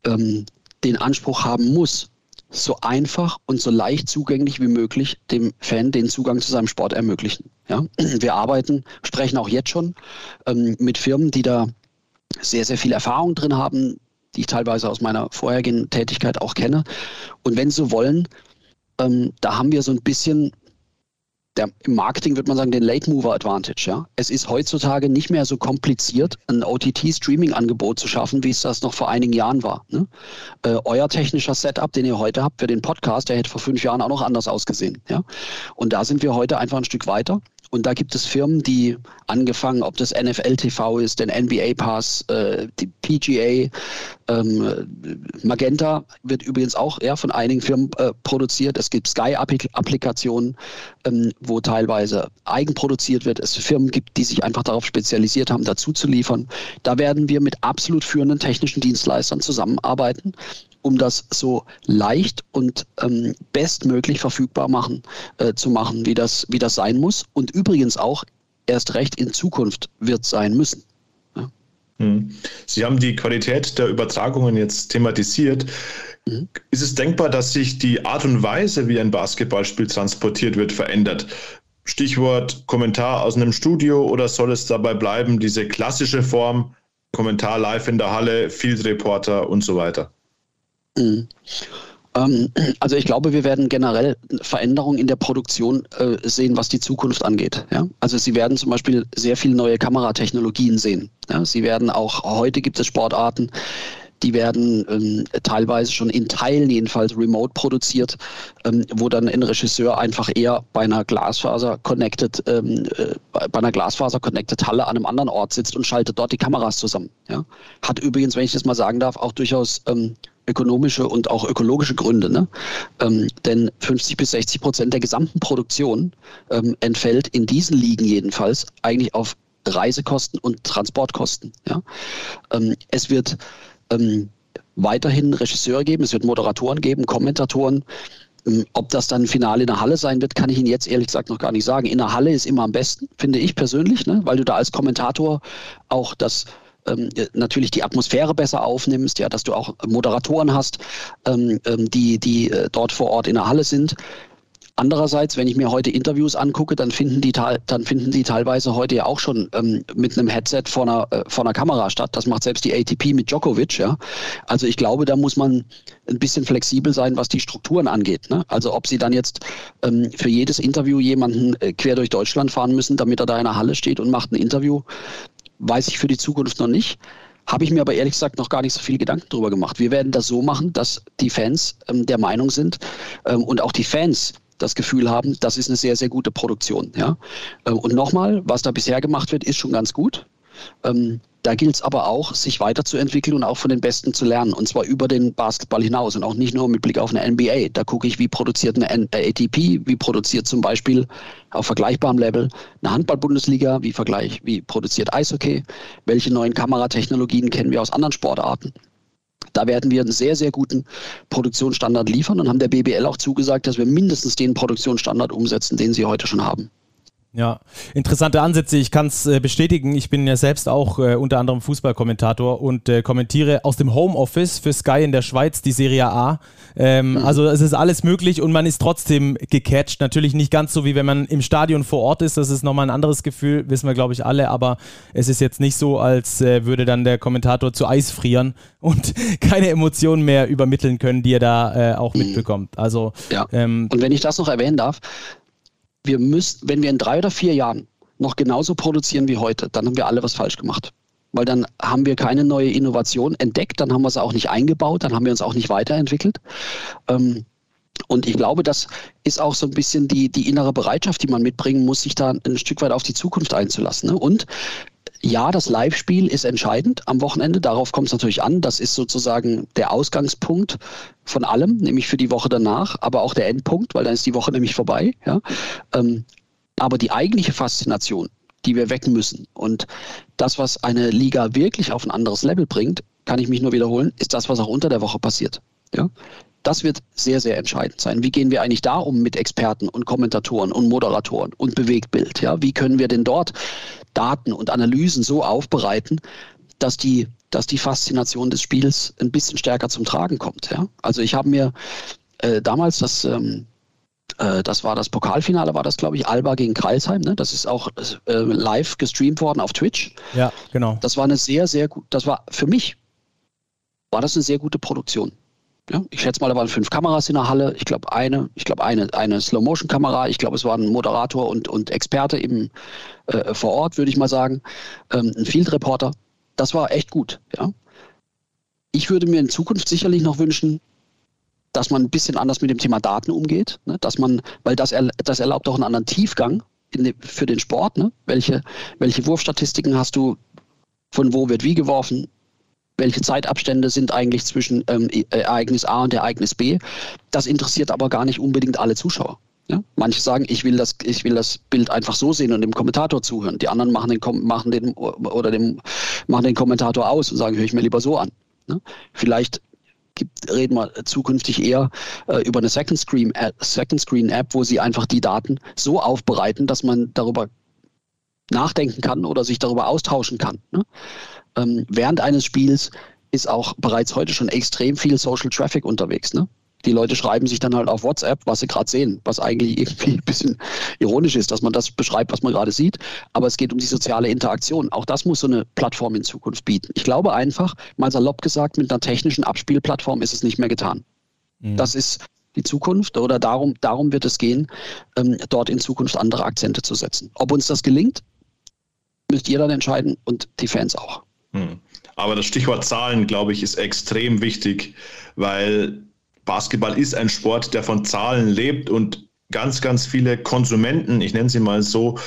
Speaker 3: ähm, den Anspruch haben muss, so einfach und so leicht zugänglich wie möglich dem Fan den Zugang zu seinem Sport ermöglichen. Ja? (clears throat) Wir arbeiten, sprechen auch jetzt schon ähm, mit Firmen, die da sehr, sehr viel Erfahrung drin haben, die ich teilweise aus meiner vorherigen Tätigkeit auch kenne. Und wenn Sie wollen, ähm, da haben wir so ein bisschen der, im Marketing wird man sagen, den Late Mover Advantage. Ja? Es ist heutzutage nicht mehr so kompliziert, ein OTT-Streaming-Angebot zu schaffen, wie es das noch vor einigen Jahren war. Ne? Äh, euer technischer Setup, den ihr heute habt für den Podcast, der hätte vor fünf Jahren auch noch anders ausgesehen. Ja? Und da sind wir heute einfach ein Stück weiter. Und da gibt es Firmen, die angefangen, ob das NFL TV ist, den NBA Pass, äh, die PGA, ähm, Magenta wird übrigens auch ja, von einigen Firmen äh, produziert. Es gibt Sky-Applikationen, ähm, wo teilweise eigenproduziert wird. Es Firmen gibt, die sich einfach darauf spezialisiert haben, dazu zu liefern. Da werden wir mit absolut führenden technischen Dienstleistern zusammenarbeiten um das so leicht und ähm, bestmöglich verfügbar machen, äh, zu machen, wie das, wie das sein muss. Und übrigens auch erst recht in Zukunft wird sein müssen. Ja.
Speaker 2: Hm. Sie haben die Qualität der Übertragungen jetzt thematisiert. Mhm. Ist es denkbar, dass sich die Art und Weise, wie ein Basketballspiel transportiert wird, verändert? Stichwort Kommentar aus einem Studio oder soll es dabei bleiben, diese klassische Form, Kommentar live in der Halle, Field Reporter und so weiter?
Speaker 3: Mhm. Ähm, also ich glaube, wir werden generell Veränderungen in der Produktion äh, sehen, was die Zukunft angeht. Also Sie werden zum Beispiel sehr viele neue Kameratechnologien sehen. Sie werden auch, heute gibt es Sportarten, die werden ähm, teilweise schon in Teilen jedenfalls remote produziert, ähm, wo dann ein Regisseur einfach eher bei einer Glasfaser connected, äh, bei einer Glasfaser connected Halle an einem anderen Ort sitzt und schaltet dort die Kameras zusammen. Hat übrigens, wenn ich das mal sagen darf, auch durchaus ökonomische und auch ökologische Gründe. Ne? Ähm, denn 50 bis 60 Prozent der gesamten Produktion ähm, entfällt in diesen Ligen jedenfalls eigentlich auf Reisekosten und Transportkosten. Ja? Ähm, es wird ähm, weiterhin Regisseure geben, es wird Moderatoren geben, Kommentatoren. Ähm, ob das dann Finale in der Halle sein wird, kann ich Ihnen jetzt ehrlich gesagt noch gar nicht sagen. In der Halle ist immer am besten, finde ich persönlich, ne? weil du da als Kommentator auch das ähm, natürlich die Atmosphäre besser aufnimmst, ja, dass du auch Moderatoren hast, ähm, ähm die, die äh, dort vor Ort in der Halle sind. Andererseits, wenn ich mir heute Interviews angucke, dann finden die, dann finden die teilweise heute ja auch schon ähm, mit einem Headset vor einer, äh, vor einer Kamera statt. Das macht selbst die ATP mit Djokovic. Ja? Also ich glaube, da muss man ein bisschen flexibel sein, was die Strukturen angeht. Ne? Also ob sie dann jetzt ähm, für jedes Interview jemanden äh, quer durch Deutschland fahren müssen, damit er da in der Halle steht und macht ein Interview, weiß ich für die Zukunft noch nicht. Habe ich mir aber ehrlich gesagt noch gar nicht so viel Gedanken darüber gemacht. Wir werden das so machen, dass die Fans ähm, der Meinung sind ähm, und auch die Fans das Gefühl haben, das ist eine sehr, sehr gute Produktion. Ja? Ähm, und nochmal, was da bisher gemacht wird, ist schon ganz gut. Ähm, da gilt es aber auch, sich weiterzuentwickeln und auch von den Besten zu lernen. Und zwar über den Basketball hinaus und auch nicht nur mit Blick auf eine NBA. Da gucke ich, wie produziert eine ATP, wie produziert zum Beispiel auf vergleichbarem Level eine Handball-Bundesliga, wie, Vergleich, wie produziert Eishockey, welche neuen Kameratechnologien kennen wir aus anderen Sportarten. Da werden wir einen sehr, sehr guten Produktionsstandard liefern und haben der BBL auch zugesagt, dass wir mindestens den Produktionsstandard umsetzen, den sie heute schon haben.
Speaker 1: Ja, interessante Ansätze. Ich kann es äh, bestätigen. Ich bin ja selbst auch äh, unter anderem Fußballkommentator und äh, kommentiere aus dem Homeoffice für Sky in der Schweiz die Serie A. Ähm, mhm. Also es ist alles möglich und man ist trotzdem gecatcht. Natürlich nicht ganz so, wie wenn man im Stadion vor Ort ist. Das ist nochmal ein anderes Gefühl, wissen wir, glaube ich, alle. Aber es ist jetzt nicht so, als äh, würde dann der Kommentator zu Eis frieren (laughs) und keine Emotionen mehr übermitteln können, die er da äh, auch mhm. mitbekommt. Also,
Speaker 3: ja. Ähm, und wenn ich das noch erwähnen darf, wir müssen, wenn wir in drei oder vier Jahren noch genauso produzieren wie heute, dann haben wir alle was falsch gemacht. Weil dann haben wir keine neue Innovation entdeckt, dann haben wir sie auch nicht eingebaut, dann haben wir uns auch nicht weiterentwickelt. Ähm, und ich glaube, das ist auch so ein bisschen die, die innere Bereitschaft, die man mitbringen muss, sich da ein Stück weit auf die Zukunft einzulassen. Ne? Und ja, das Live-Spiel ist entscheidend am Wochenende. Darauf kommt es natürlich an. Das ist sozusagen der Ausgangspunkt von allem, nämlich für die Woche danach, aber auch der Endpunkt, weil dann ist die Woche nämlich vorbei. Ja? Ähm, aber die eigentliche Faszination, die wir wecken müssen und das, was eine Liga wirklich auf ein anderes Level bringt, kann ich mich nur wiederholen, ist das, was auch unter der Woche passiert. Ja? Das wird sehr, sehr entscheidend sein. Wie gehen wir eigentlich da um mit Experten und Kommentatoren und Moderatoren und Bewegtbild? Ja? Wie können wir denn dort Daten und Analysen so aufbereiten, dass die, dass die Faszination des Spiels ein bisschen stärker zum Tragen kommt? Ja? Also ich habe mir äh, damals das, ähm, äh, das war das Pokalfinale, war das, glaube ich, Alba gegen Kreilsheim. Ne? Das ist auch äh, live gestreamt worden auf Twitch.
Speaker 1: Ja, genau.
Speaker 3: Das war eine sehr, sehr gut, das war für mich, war das eine sehr gute Produktion. Ja, ich schätze mal, da waren fünf Kameras in der Halle. Ich glaube, eine, ich glaube, eine, eine Slow-Motion-Kamera. Ich glaube, es war ein Moderator und, und Experte eben äh, vor Ort, würde ich mal sagen. Ähm, ein Field-Reporter. Das war echt gut. Ja. Ich würde mir in Zukunft sicherlich noch wünschen, dass man ein bisschen anders mit dem Thema Daten umgeht, ne? dass man, weil das, das erlaubt auch einen anderen Tiefgang de, für den Sport. Ne? Welche, welche Wurfstatistiken hast du? Von wo wird wie geworfen? Welche Zeitabstände sind eigentlich zwischen ähm, e-, Ereignis A und Ereignis B. Das interessiert aber gar nicht unbedingt alle Zuschauer. Ja? Manche sagen, ich will, das, ich will das Bild einfach so sehen und dem Kommentator zuhören. Die anderen machen den, machen den, oder dem, machen den Kommentator aus und sagen, höre ich mir lieber so an. Ne? Vielleicht gibt, reden wir zukünftig eher äh, über eine Second Screen, App, Second Screen App, wo sie einfach die Daten so aufbereiten, dass man darüber nachdenken kann oder sich darüber austauschen kann. Ne? Ähm, während eines Spiels ist auch bereits heute schon extrem viel Social Traffic unterwegs. Ne? Die Leute schreiben sich dann halt auf WhatsApp, was sie gerade sehen, was eigentlich irgendwie ein bisschen ironisch ist, dass man das beschreibt, was man gerade sieht. Aber es geht um die soziale Interaktion. Auch das muss so eine Plattform in Zukunft bieten. Ich glaube einfach, mal salopp gesagt, mit einer technischen Abspielplattform ist es nicht mehr getan. Mhm. Das ist die Zukunft oder darum, darum wird es gehen, ähm, dort in Zukunft andere Akzente zu setzen. Ob uns das gelingt, müsst ihr dann entscheiden und die Fans auch.
Speaker 2: Hm. Aber das Stichwort Zahlen, glaube ich, ist extrem wichtig, weil Basketball ist ein Sport, der von Zahlen lebt und ganz, ganz viele Konsumenten, ich nenne sie mal so,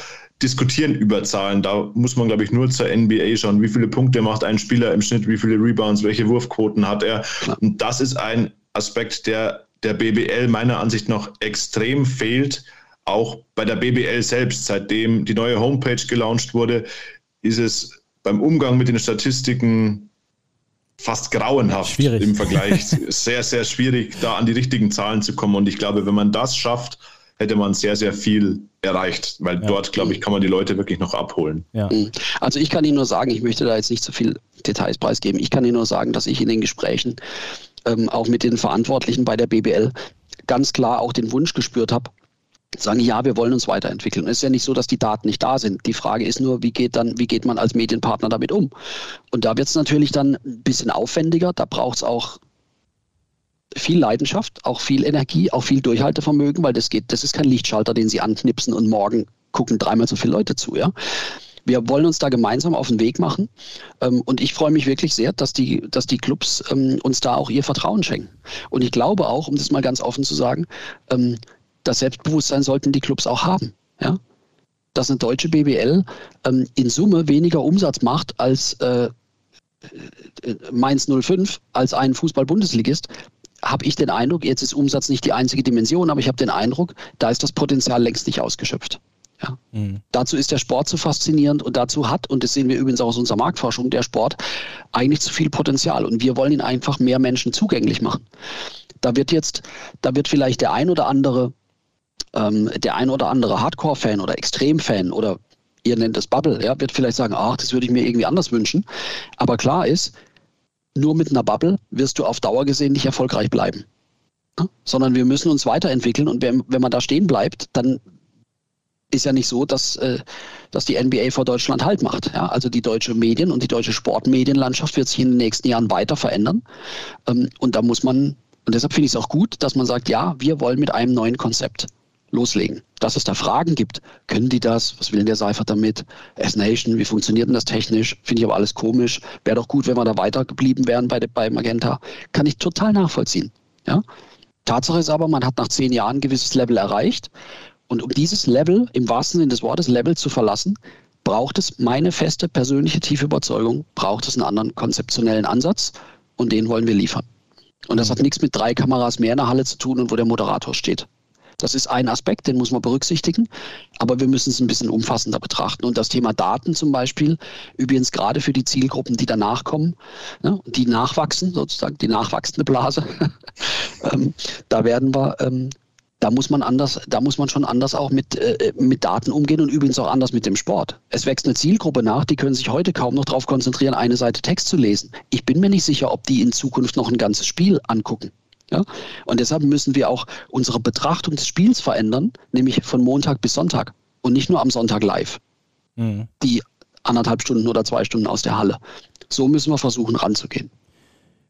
Speaker 2: diskutieren über Zahlen. Da muss man, glaube ich, nur zur NBA schauen. Wie viele Punkte macht ein Spieler im Schnitt? Wie viele Rebounds? Welche Wurfquoten hat er? Und das ist ein Aspekt, der der BBL meiner Ansicht nach extrem fehlt. Auch bei der BBL selbst, seitdem die neue Homepage gelauncht wurde, ist es beim Umgang mit den Statistiken fast grauenhaft
Speaker 1: schwierig.
Speaker 2: im Vergleich. (laughs) sehr, sehr schwierig, da an die richtigen Zahlen zu kommen. Und ich glaube, wenn man das schafft, hätte man sehr, sehr viel erreicht, weil ja. dort, glaube ich, kann man die Leute wirklich noch abholen.
Speaker 3: Ja. Mhm. Also ich kann Ihnen nur sagen, ich möchte da jetzt nicht zu so viel Details preisgeben. Ich kann Ihnen nur sagen, dass ich in den Gesprächen ähm, auch mit den Verantwortlichen bei der BBL ganz klar auch den Wunsch gespürt habe, sagen, ja, wir wollen uns weiterentwickeln. Es ist ja nicht so, dass die Daten nicht da sind. Die Frage ist nur, wie geht dann, wie geht man als Medienpartner damit um? Und da wird es natürlich dann ein bisschen aufwendiger. Da braucht es auch viel Leidenschaft, auch viel Energie, auch viel Durchhaltevermögen, weil das geht, das ist kein Lichtschalter, den Sie anknipsen und morgen gucken dreimal so viele Leute zu, ja. Wir wollen uns da gemeinsam auf den Weg machen. Ähm, und ich freue mich wirklich sehr, dass die, dass die Clubs ähm, uns da auch ihr Vertrauen schenken. Und ich glaube auch, um das mal ganz offen zu sagen, ähm, das Selbstbewusstsein sollten die Clubs auch haben. Ja? Dass eine deutsche BBL ähm, in Summe weniger Umsatz macht als äh, äh Mainz 05, als ein Fußball-Bundesligist, habe ich den Eindruck, jetzt ist Umsatz nicht die einzige Dimension, aber ich habe den Eindruck, da ist das Potenzial längst nicht ausgeschöpft. Ja. Mhm. Dazu ist der Sport zu faszinierend und dazu hat, und das sehen wir übrigens auch aus unserer Marktforschung, der Sport eigentlich zu viel Potenzial. Und wir wollen ihn einfach mehr Menschen zugänglich machen. Da wird jetzt, da wird vielleicht der ein oder andere ähm, der ein oder andere Hardcore-Fan oder Extrem-Fan oder ihr nennt es Bubble, ja, wird vielleicht sagen, ach, das würde ich mir irgendwie anders wünschen. Aber klar ist, nur mit einer Bubble wirst du auf Dauer gesehen nicht erfolgreich bleiben. Ja? Sondern wir müssen uns weiterentwickeln und wenn, wenn man da stehen bleibt, dann ist ja nicht so, dass, äh, dass die NBA vor Deutschland Halt macht. Ja? Also die deutsche Medien- und die deutsche Sportmedienlandschaft wird sich in den nächsten Jahren weiter verändern. Ähm, und da muss man, und deshalb finde ich es auch gut, dass man sagt, ja, wir wollen mit einem neuen Konzept loslegen. Dass es da Fragen gibt, können die das? Was will denn der Seifert damit? S-Nation, wie funktioniert denn das technisch? Finde ich aber alles komisch. Wäre doch gut, wenn wir da weiter geblieben wären bei, bei Magenta. Kann ich total nachvollziehen. Ja? Tatsache ist aber, man hat nach zehn Jahren ein gewisses Level erreicht. Und um dieses Level, im wahrsten Sinne des Wortes, Level zu verlassen, braucht es meine feste persönliche tiefe Überzeugung, braucht es einen anderen konzeptionellen Ansatz und den wollen wir liefern. Und das hat nichts mit drei Kameras mehr in der Halle zu tun und wo der Moderator steht. Das ist ein Aspekt, den muss man berücksichtigen, aber wir müssen es ein bisschen umfassender betrachten. Und das Thema Daten zum Beispiel, übrigens gerade für die Zielgruppen, die danach kommen, ne, die nachwachsen, sozusagen die nachwachsende Blase, (laughs) ähm, da werden wir ähm, da muss man anders, da muss man schon anders auch mit, äh, mit Daten umgehen und übrigens auch anders mit dem Sport. Es wächst eine Zielgruppe nach, die können sich heute kaum noch darauf konzentrieren, eine Seite Text zu lesen. Ich bin mir nicht sicher, ob die in Zukunft noch ein ganzes Spiel angucken. Ja? Und deshalb müssen wir auch unsere Betrachtung des Spiels verändern, nämlich von Montag bis Sonntag und nicht nur am Sonntag live. Mhm. Die anderthalb Stunden oder zwei Stunden aus der Halle. So müssen wir versuchen ranzugehen.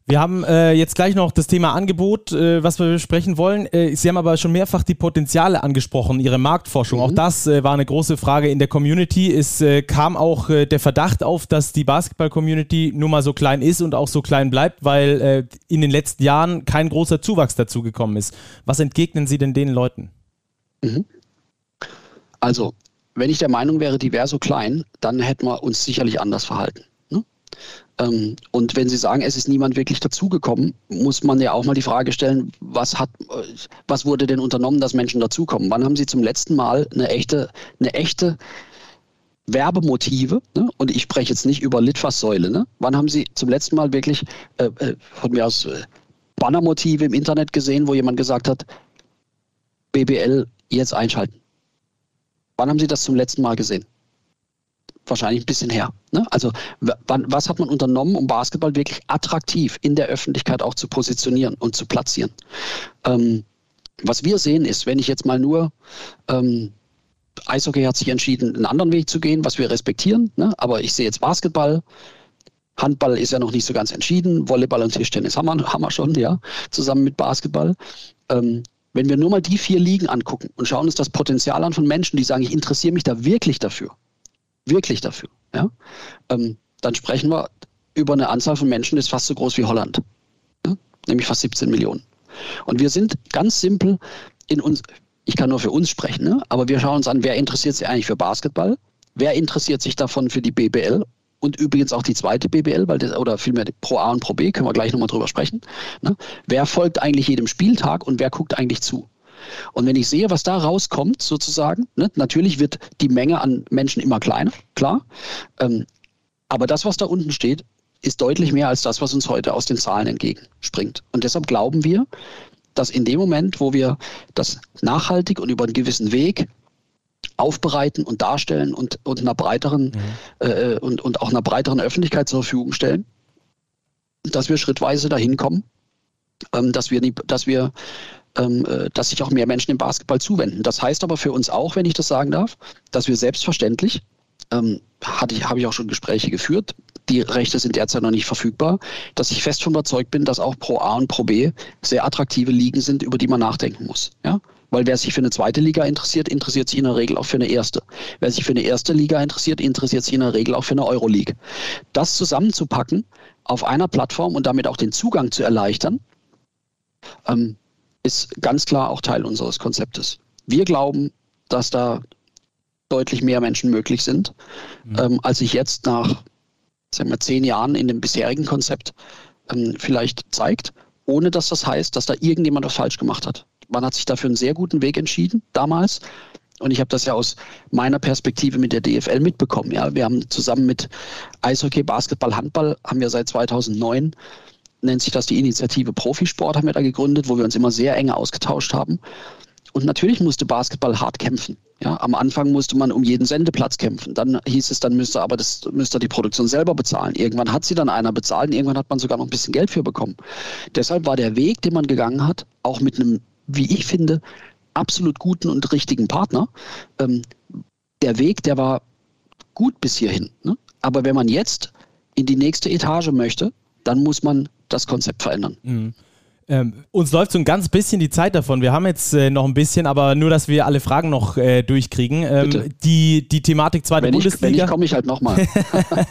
Speaker 1: Wir haben äh, jetzt gleich noch das Thema Angebot, äh, was wir besprechen wollen. Äh, Sie haben aber schon mehrfach die Potenziale angesprochen, Ihre Marktforschung. Mhm. Auch das äh, war eine große Frage in der Community. Es äh, kam auch äh, der Verdacht auf, dass die Basketball-Community nur mal so klein ist und auch so klein bleibt, weil in den letzten Jahren kein großer Zuwachs dazu gekommen ist. Was entgegnen Sie denn den Leuten?
Speaker 3: Mhm. Also, wenn ich der Meinung wäre, die wäre so klein, dann hätten wir uns sicherlich anders verhalten. Ähm, und wenn Sie sagen, es ist niemand wirklich dazugekommen, muss man ja auch mal die Frage stellen, was, hat, was wurde denn unternommen, dass Menschen dazukommen? Wann haben Sie zum letzten Mal eine echte, eine echte Werbemotive, ne? und ich spreche jetzt nicht über Litfaßsäule, ne? wann haben Sie zum letzten Mal wirklich äh, äh, von mir aus äh, Bannermotive im Internet gesehen, wo jemand gesagt hat, BBL jetzt einschalten? Wann haben Sie das zum letzten Mal gesehen? Wahrscheinlich ein bisschen her. Ne? Also wann, was hat man unternommen, um Basketball wirklich attraktiv in der Öffentlichkeit auch zu positionieren und zu platzieren? Ähm, was wir sehen ist, wenn ich jetzt mal nur ähm, Eishockey hat sich entschieden, einen anderen Weg zu gehen, was wir respektieren, ne? aber ich sehe jetzt Basketball, Handball ist ja noch nicht so ganz entschieden, Volleyball und Tischtennis haben wir, haben wir schon, ja, zusammen mit Basketball. Ähm, wenn wir nur mal die vier Ligen angucken und schauen uns das Potenzial an von Menschen, die sagen, ich interessiere mich da wirklich dafür, wirklich dafür, ja, ähm, dann sprechen wir über eine Anzahl von Menschen, die ist fast so groß wie Holland, ja? nämlich fast 17 Millionen. Und wir sind ganz simpel in uns, ich kann nur für uns sprechen, ne? aber wir schauen uns an, wer interessiert sich eigentlich für Basketball, wer interessiert sich davon für die BBL und übrigens auch die zweite BBL, weil das, oder vielmehr Pro A und Pro B, können wir gleich nochmal drüber sprechen. Ne? Wer folgt eigentlich jedem Spieltag und wer guckt eigentlich zu? Und wenn ich sehe, was da rauskommt, sozusagen, ne, natürlich wird die Menge an Menschen immer kleiner, klar. Ähm, aber das, was da unten steht, ist deutlich mehr als das, was uns heute aus den Zahlen entgegenspringt. Und deshalb glauben wir, dass in dem Moment, wo wir das nachhaltig und über einen gewissen Weg aufbereiten und darstellen und, und einer breiteren mhm. äh, und, und auch einer breiteren Öffentlichkeit zur Verfügung stellen, dass wir schrittweise dahin kommen, ähm, dass wir, dass wir dass sich auch mehr Menschen dem Basketball zuwenden. Das heißt aber für uns auch, wenn ich das sagen darf, dass wir selbstverständlich, ähm, hatte ich, habe ich auch schon Gespräche geführt, die Rechte sind derzeit noch nicht verfügbar, dass ich fest von überzeugt bin, dass auch Pro A und Pro B sehr attraktive Ligen sind, über die man nachdenken muss. Ja? Weil wer sich für eine zweite Liga interessiert, interessiert sich in der Regel auch für eine erste. Wer sich für eine erste Liga interessiert, interessiert sich in der Regel auch für eine Euroleague. Das zusammenzupacken auf einer Plattform und damit auch den Zugang zu erleichtern, ähm, ist ganz klar auch Teil unseres Konzeptes. Wir glauben, dass da deutlich mehr Menschen möglich sind, mhm. ähm, als sich jetzt nach sagen wir, zehn Jahren in dem bisherigen Konzept ähm, vielleicht zeigt, ohne dass das heißt, dass da irgendjemand was falsch gemacht hat. Man hat sich dafür einen sehr guten Weg entschieden damals. Und ich habe das ja aus meiner Perspektive mit der DFL mitbekommen. Ja, wir haben zusammen mit Eishockey, Basketball, Handball haben wir seit 2009 nennt sich das die Initiative Profisport, haben wir da gegründet, wo wir uns immer sehr eng ausgetauscht haben. Und natürlich musste Basketball hart kämpfen. Ja, am Anfang musste man um jeden Sendeplatz kämpfen. Dann hieß es, dann müsste aber das müsste die Produktion selber bezahlen. Irgendwann hat sie dann einer bezahlt und irgendwann hat man sogar noch ein bisschen Geld für bekommen. Deshalb war der Weg, den man gegangen hat, auch mit einem, wie ich finde, absolut guten und richtigen Partner, ähm, der Weg, der war gut bis hierhin. Ne? Aber wenn man jetzt in die nächste Etage möchte, dann muss man das Konzept verändern. Mhm.
Speaker 1: Ähm, uns läuft so ein ganz bisschen die Zeit davon. Wir haben jetzt äh, noch ein bisschen, aber nur, dass wir alle Fragen noch äh, durchkriegen. Ähm, die, die Thematik zweite
Speaker 3: wenn
Speaker 1: Bundesliga.
Speaker 3: Ich, wenn ich komme ich halt nochmal. (laughs)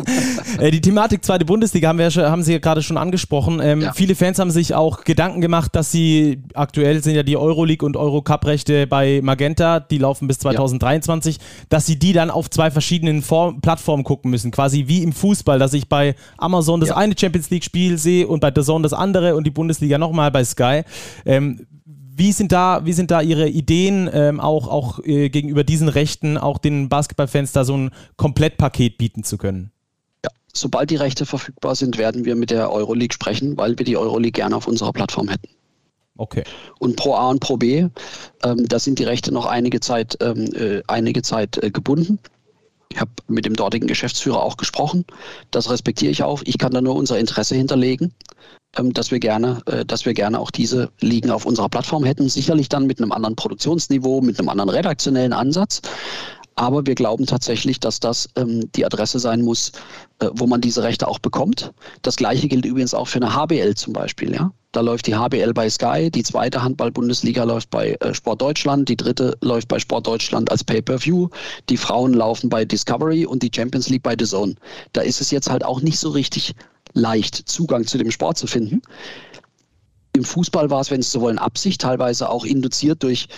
Speaker 3: (laughs)
Speaker 1: äh, die Thematik zweite Bundesliga haben, wir haben Sie ja gerade schon angesprochen. Ähm, ja. Viele Fans haben sich auch Gedanken gemacht, dass sie aktuell sind ja die Euroleague und Eurocup-Rechte bei Magenta, die laufen bis 2023, ja. dass sie die dann auf zwei verschiedenen Form Plattformen gucken müssen. Quasi wie im Fußball, dass ich bei Amazon das ja. eine Champions League-Spiel sehe und bei The Zone das andere und die Bundesliga nochmal mal bei Sky. Ähm, wie sind da, wie sind da Ihre Ideen, ähm, auch, auch äh, gegenüber diesen Rechten, auch den Basketballfans da so ein Komplettpaket bieten zu können?
Speaker 3: Ja, sobald die Rechte verfügbar sind, werden wir mit der Euroleague sprechen, weil wir die Euroleague gerne auf unserer Plattform hätten.
Speaker 1: Okay.
Speaker 3: Und Pro A und Pro B, ähm, da sind die Rechte noch einige Zeit, ähm, äh, einige Zeit äh, gebunden. Ich habe mit dem dortigen Geschäftsführer auch gesprochen. Das respektiere ich auch. Ich kann da nur unser Interesse hinterlegen. Ähm, dass wir gerne, äh, dass wir gerne auch diese Ligen auf unserer Plattform hätten. Sicherlich dann mit einem anderen Produktionsniveau, mit einem anderen redaktionellen Ansatz. Aber wir glauben tatsächlich, dass das ähm, die Adresse sein muss, äh, wo man diese Rechte auch bekommt. Das gleiche gilt übrigens auch für eine HBL zum Beispiel. Ja? Da läuft die HBL bei Sky, die zweite Handball-Bundesliga läuft bei äh, Sport Deutschland, die dritte läuft bei Sport Deutschland als Pay-Per-View, die Frauen laufen bei Discovery und die Champions League bei The Zone. Da ist es jetzt halt auch nicht so richtig leicht, Zugang zu dem Sport zu finden. Im Fußball war es, wenn Sie so wollen, Absicht, teilweise auch induziert durch,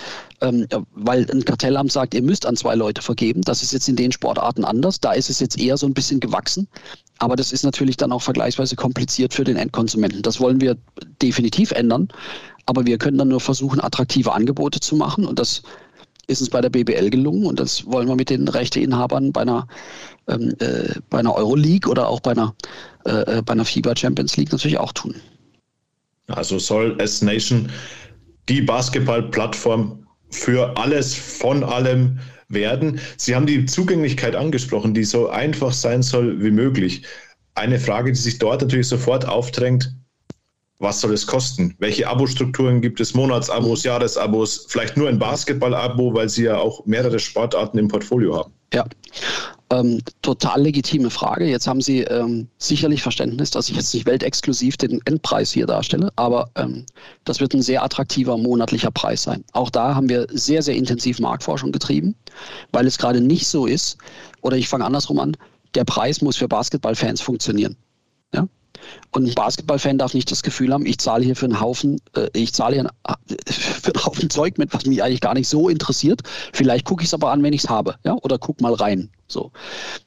Speaker 3: ähm, weil ein Kartellamt sagt, ihr müsst an zwei Leute vergeben. Das ist jetzt in den Sportarten anders. Da ist es jetzt eher so ein bisschen gewachsen. Aber das ist natürlich dann auch vergleichsweise kompliziert für den Endkonsumenten. Das wollen wir definitiv ändern. Aber wir können dann nur versuchen, attraktive Angebote zu machen. Und das ist uns bei der BBL gelungen. Und das wollen wir mit den Rechteinhabern bei einer, ähm, äh, bei einer Euroleague oder auch bei einer, äh, äh bei einer FIBA Champions League natürlich auch tun.
Speaker 2: Also soll S-Nation die Basketball-Plattform für alles, von allem werden. Sie haben die Zugänglichkeit angesprochen, die so einfach sein soll wie möglich. Eine Frage, die sich dort natürlich sofort aufdrängt, was soll es kosten? Welche Abo-Strukturen gibt es? Monatsabos, Jahresabos, vielleicht nur ein Basketball-Abo, weil Sie ja auch mehrere Sportarten im Portfolio haben.
Speaker 3: Ja, ähm, total legitime Frage. Jetzt haben Sie ähm, sicherlich Verständnis, dass ich jetzt nicht weltexklusiv den Endpreis hier darstelle, aber ähm, das wird ein sehr attraktiver monatlicher Preis sein. Auch da haben wir sehr, sehr intensiv Marktforschung getrieben, weil es gerade nicht so ist, oder ich fange andersrum an, der Preis muss für Basketballfans funktionieren. Ja? Und ein Basketballfan darf nicht das Gefühl haben, ich zahle hier für einen Haufen, äh, ich zahle hier einen, (laughs) für einen Haufen Zeug mit, was mich eigentlich gar nicht so interessiert. Vielleicht gucke ich es aber an, wenn ich es habe, ja, oder guck mal rein. So.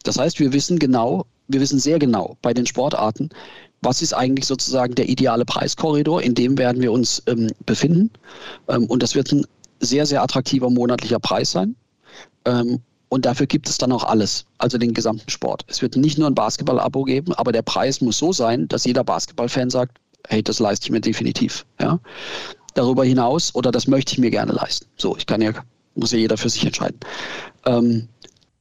Speaker 3: Das heißt, wir wissen genau, wir wissen sehr genau bei den Sportarten, was ist eigentlich sozusagen der ideale Preiskorridor, in dem werden wir uns ähm, befinden. Ähm, und das wird ein sehr, sehr attraktiver monatlicher Preis sein. Ähm, und dafür gibt es dann auch alles, also den gesamten Sport. Es wird nicht nur ein Basketball-Abo geben, aber der Preis muss so sein, dass jeder Basketball-Fan sagt, hey, das leiste ich mir definitiv. Ja? Darüber hinaus, oder das möchte ich mir gerne leisten. So, ich kann ja, muss ja jeder für sich entscheiden. Ähm,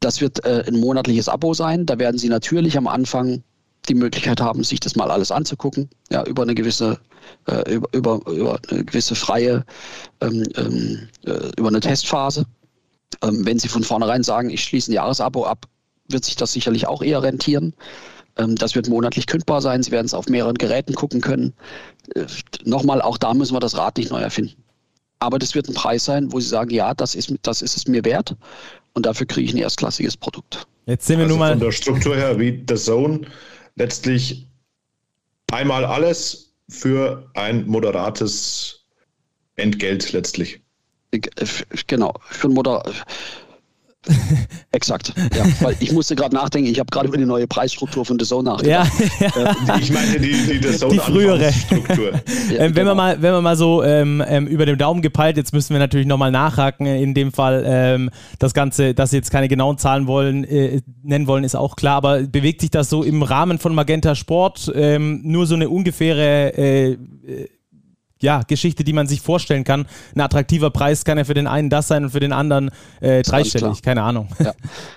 Speaker 3: das wird äh, ein monatliches Abo sein. Da werden Sie natürlich am Anfang die Möglichkeit haben, sich das mal alles anzugucken, ja, über eine gewisse, äh, über, über, über eine gewisse freie, ähm, ähm, äh, über eine Testphase. Ähm, wenn Sie von vornherein sagen, ich schließe ein Jahresabo ab, wird sich das sicherlich auch eher rentieren. Ähm, das wird monatlich kündbar sein. Sie werden es auf mehreren Geräten gucken können. Äh, nochmal, auch da müssen wir das Rad nicht neu erfinden. Aber das wird ein Preis sein, wo Sie sagen, ja, das ist, das ist es mir wert und dafür kriege ich ein erstklassiges Produkt.
Speaker 1: Jetzt sehen wir also nun mal.
Speaker 2: Von der Struktur her wie The Zone letztlich einmal alles für ein moderates Entgelt letztlich.
Speaker 3: Äh, genau, für ein Moder (laughs) Exakt, ja. Weil ich musste gerade nachdenken, ich habe gerade über die neue Preisstruktur von The Zone nachgedacht.
Speaker 1: Ja, ja.
Speaker 2: Äh, ich meine die, die,
Speaker 1: The Zone die frühere Struktur. (laughs) ja, ähm, wenn, genau. wir mal, wenn wir mal so ähm, ähm, über den Daumen gepeilt, jetzt müssen wir natürlich nochmal nachhaken, in dem Fall ähm, das Ganze, dass Sie jetzt keine genauen Zahlen wollen, äh, nennen wollen, ist auch klar, aber bewegt sich das so im Rahmen von Magenta Sport ähm, nur so eine ungefähre äh, ja, Geschichte, die man sich vorstellen kann. Ein attraktiver Preis kann ja für den einen das sein und für den anderen äh, dreistellig, keine Ahnung.
Speaker 3: Ja,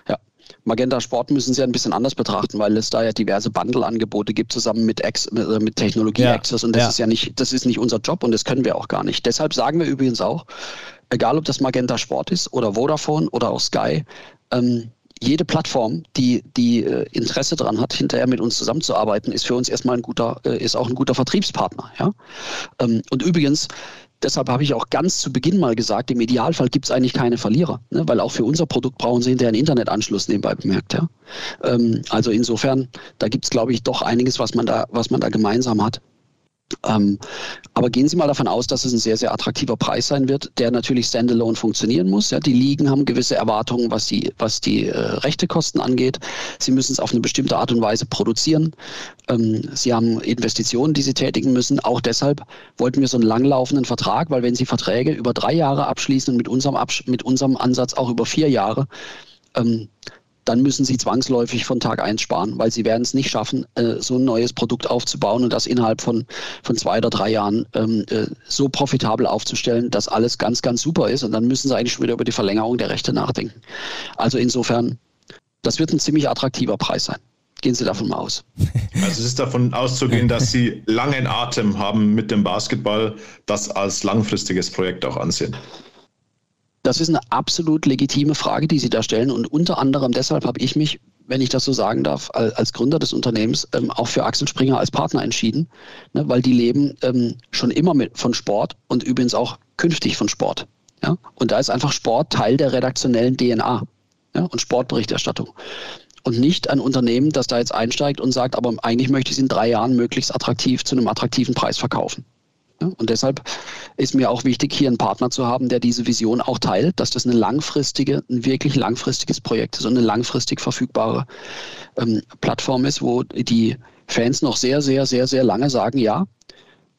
Speaker 3: ja. Magenta Sport müssen Sie ein bisschen anders betrachten, weil es da ja diverse Bundle-Angebote gibt, zusammen mit, Ex, mit, äh, mit Technologie-Access. Ja. Und das ja. ist ja nicht, das ist nicht unser Job und das können wir auch gar nicht. Deshalb sagen wir übrigens auch, egal ob das Magenta Sport ist oder Vodafone oder auch Sky, ähm, jede Plattform, die, die äh, Interesse daran hat, hinterher mit uns zusammenzuarbeiten, ist für uns erstmal ein guter, äh, ist auch ein guter Vertriebspartner. Ja? Ähm, und übrigens, deshalb habe ich auch ganz zu Beginn mal gesagt, im Idealfall gibt es eigentlich keine Verlierer, ne? weil auch für unser Produkt brauchen sie hinterher einen Internetanschluss nebenbei bemerkt. Ja? Ähm, also insofern, da gibt es, glaube ich, doch einiges, was man da, was man da gemeinsam hat. Ähm, aber gehen Sie mal davon aus, dass es ein sehr, sehr attraktiver Preis sein wird, der natürlich standalone funktionieren muss. Ja, die Ligen haben gewisse Erwartungen, was die, was die äh, Rechtekosten angeht. Sie müssen es auf eine bestimmte Art und Weise produzieren. Ähm, sie haben Investitionen, die sie tätigen müssen. Auch deshalb wollten wir so einen langlaufenden Vertrag, weil wenn Sie Verträge über drei Jahre abschließen und mit unserem, Absch mit unserem Ansatz auch über vier Jahre, ähm, dann müssen sie zwangsläufig von Tag 1 sparen, weil sie werden es nicht schaffen, äh, so ein neues Produkt aufzubauen und das innerhalb von, von zwei oder drei Jahren ähm, äh, so profitabel aufzustellen, dass alles ganz, ganz super ist. Und dann müssen sie eigentlich schon wieder über die Verlängerung der Rechte nachdenken. Also insofern, das wird ein ziemlich attraktiver Preis sein. Gehen Sie davon mal aus. (laughs)
Speaker 2: Also es ist davon auszugehen, dass Sie langen Atem haben mit dem Basketball, das als langfristiges Projekt auch ansehen.
Speaker 3: Das ist eine absolut legitime Frage, die Sie da stellen. Und unter anderem deshalb habe ich mich, wenn ich das so sagen darf, als Gründer des Unternehmens ähm, auch für Axel Springer als Partner entschieden, ne, weil die leben ähm, schon immer mit, von Sport und übrigens auch künftig von Sport. Ja? Und da ist einfach Sport Teil der redaktionellen DNA ja? und Sportberichterstattung. Und nicht ein Unternehmen, das da jetzt einsteigt und sagt, aber eigentlich möchte ich es in drei Jahren möglichst attraktiv zu einem attraktiven Preis verkaufen. Und deshalb ist mir auch wichtig, hier einen Partner zu haben, der diese Vision auch teilt, dass das eine langfristige, ein wirklich langfristiges Projekt ist und eine langfristig verfügbare ähm, Plattform ist, wo die Fans noch sehr, sehr, sehr, sehr lange sagen, ja,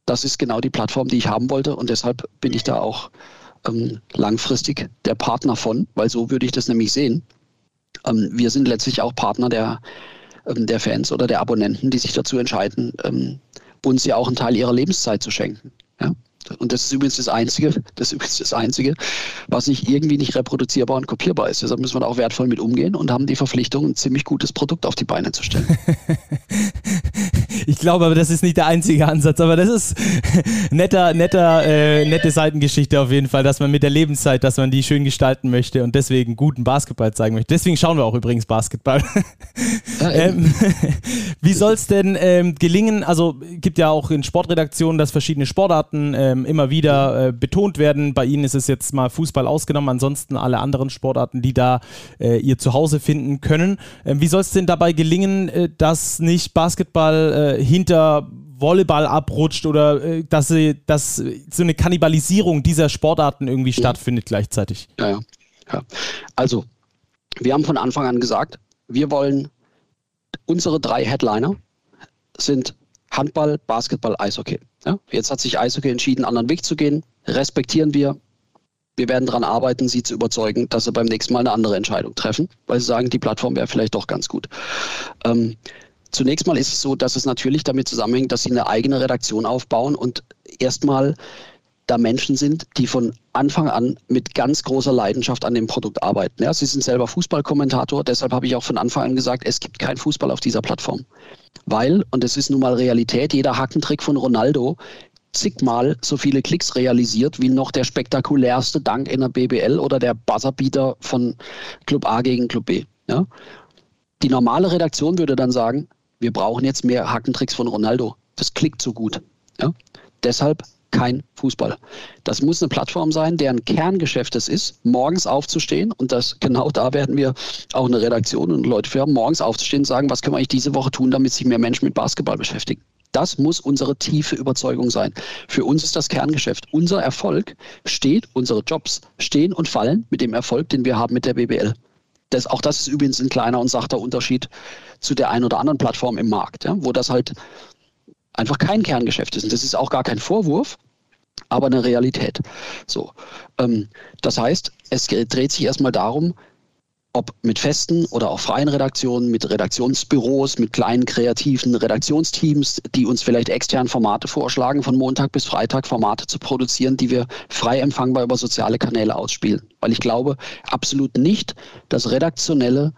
Speaker 3: das ist genau die Plattform, die ich haben wollte und deshalb bin ich da auch ähm, langfristig der Partner von, weil so würde ich das nämlich sehen. Ähm, wir sind letztlich auch Partner der, ähm, der Fans oder der Abonnenten, die sich dazu entscheiden, ähm, uns ja auch einen Teil ihrer Lebenszeit zu schenken. Ja? Und das ist übrigens das Einzige, (laughs) das ist übrigens das Einzige, was nicht irgendwie nicht reproduzierbar und kopierbar ist. Deshalb müssen wir auch wertvoll mit umgehen und haben die Verpflichtung, ein ziemlich gutes Produkt auf die Beine zu stellen. (laughs)
Speaker 1: ich glaube aber, das ist nicht der einzige Ansatz, aber das ist (laughs) netter, netter, äh, nette Seitengeschichte auf jeden Fall, dass man mit der Lebenszeit, dass man die schön gestalten möchte und deswegen guten Basketball zeigen möchte. Deswegen schauen wir auch übrigens Basketball. (laughs) Ja, ähm, (laughs) wie soll es denn ähm, gelingen? Also gibt ja auch in Sportredaktionen, dass verschiedene Sportarten äh, ähm, immer wieder äh, betont werden. Bei Ihnen ist es jetzt mal Fußball ausgenommen, ansonsten alle anderen Sportarten, die da äh, ihr Zuhause finden können. Ähm, wie soll es denn dabei gelingen, äh, dass nicht Basketball äh, hinter Volleyball abrutscht oder äh, dass, sie, dass so eine Kannibalisierung dieser Sportarten irgendwie mhm. stattfindet gleichzeitig?
Speaker 3: Ja, ja, ja. Also, wir haben von Anfang an gesagt, wir wollen unsere drei Headliner sind Handball, Basketball, Eishockey. Ja, jetzt hat sich Eishockey entschieden, einen anderen Weg zu gehen. Respektieren wir. Wir werden daran arbeiten, sie zu überzeugen, dass sie beim nächsten Mal eine andere Entscheidung treffen, weil sie sagen, die Plattform wäre vielleicht doch ganz gut. Ähm, zunächst mal ist es so, dass es natürlich damit zusammenhängt, dass sie eine eigene Redaktion aufbauen und erstmal da Menschen sind, die von Anfang an mit ganz großer Leidenschaft an dem Produkt arbeiten. Ja, sie sind selber Fußballkommentator, deshalb habe ich auch von Anfang an gesagt, es gibt keinen Fußball auf dieser Plattform. Weil, und das ist nun mal Realität, jeder Hackentrick von Ronaldo zigmal so viele Klicks realisiert wie noch der spektakulärste Dank in der BBL oder der Buzzerbeater von Club A gegen Club B. Ja? Die normale Redaktion würde dann sagen, wir brauchen jetzt mehr Hackentricks von Ronaldo. Das klickt so gut. Ja? Deshalb kein Fußball. Das muss eine Plattform sein, deren Kerngeschäft es ist, morgens aufzustehen und das (laughs) genau da werden wir auch eine Redaktion und Leute für haben, morgens aufzustehen und sagen, was können wir eigentlich diese Woche tun, damit sich mehr Menschen mit Basketball beschäftigen. Das muss unsere tiefe Überzeugung sein. Für uns ist das Kerngeschäft. Unser Erfolg steht, unsere Jobs stehen und fallen mit dem Erfolg, den wir haben mit der BBL. Das, auch das ist übrigens ein kleiner und sachter Unterschied zu der einen oder anderen Plattform im Markt, ja, wo das halt einfach kein Kerngeschäft ist. Und das ist auch gar kein Vorwurf, aber eine Realität. So, ähm, das heißt, es dreht sich erstmal darum, ob mit festen oder auch freien Redaktionen, mit Redaktionsbüros, mit kleinen kreativen Redaktionsteams, die uns vielleicht extern Formate vorschlagen, von Montag bis Freitag Formate zu produzieren, die wir frei empfangbar über soziale Kanäle ausspielen. Weil ich glaube absolut nicht, dass redaktionelle,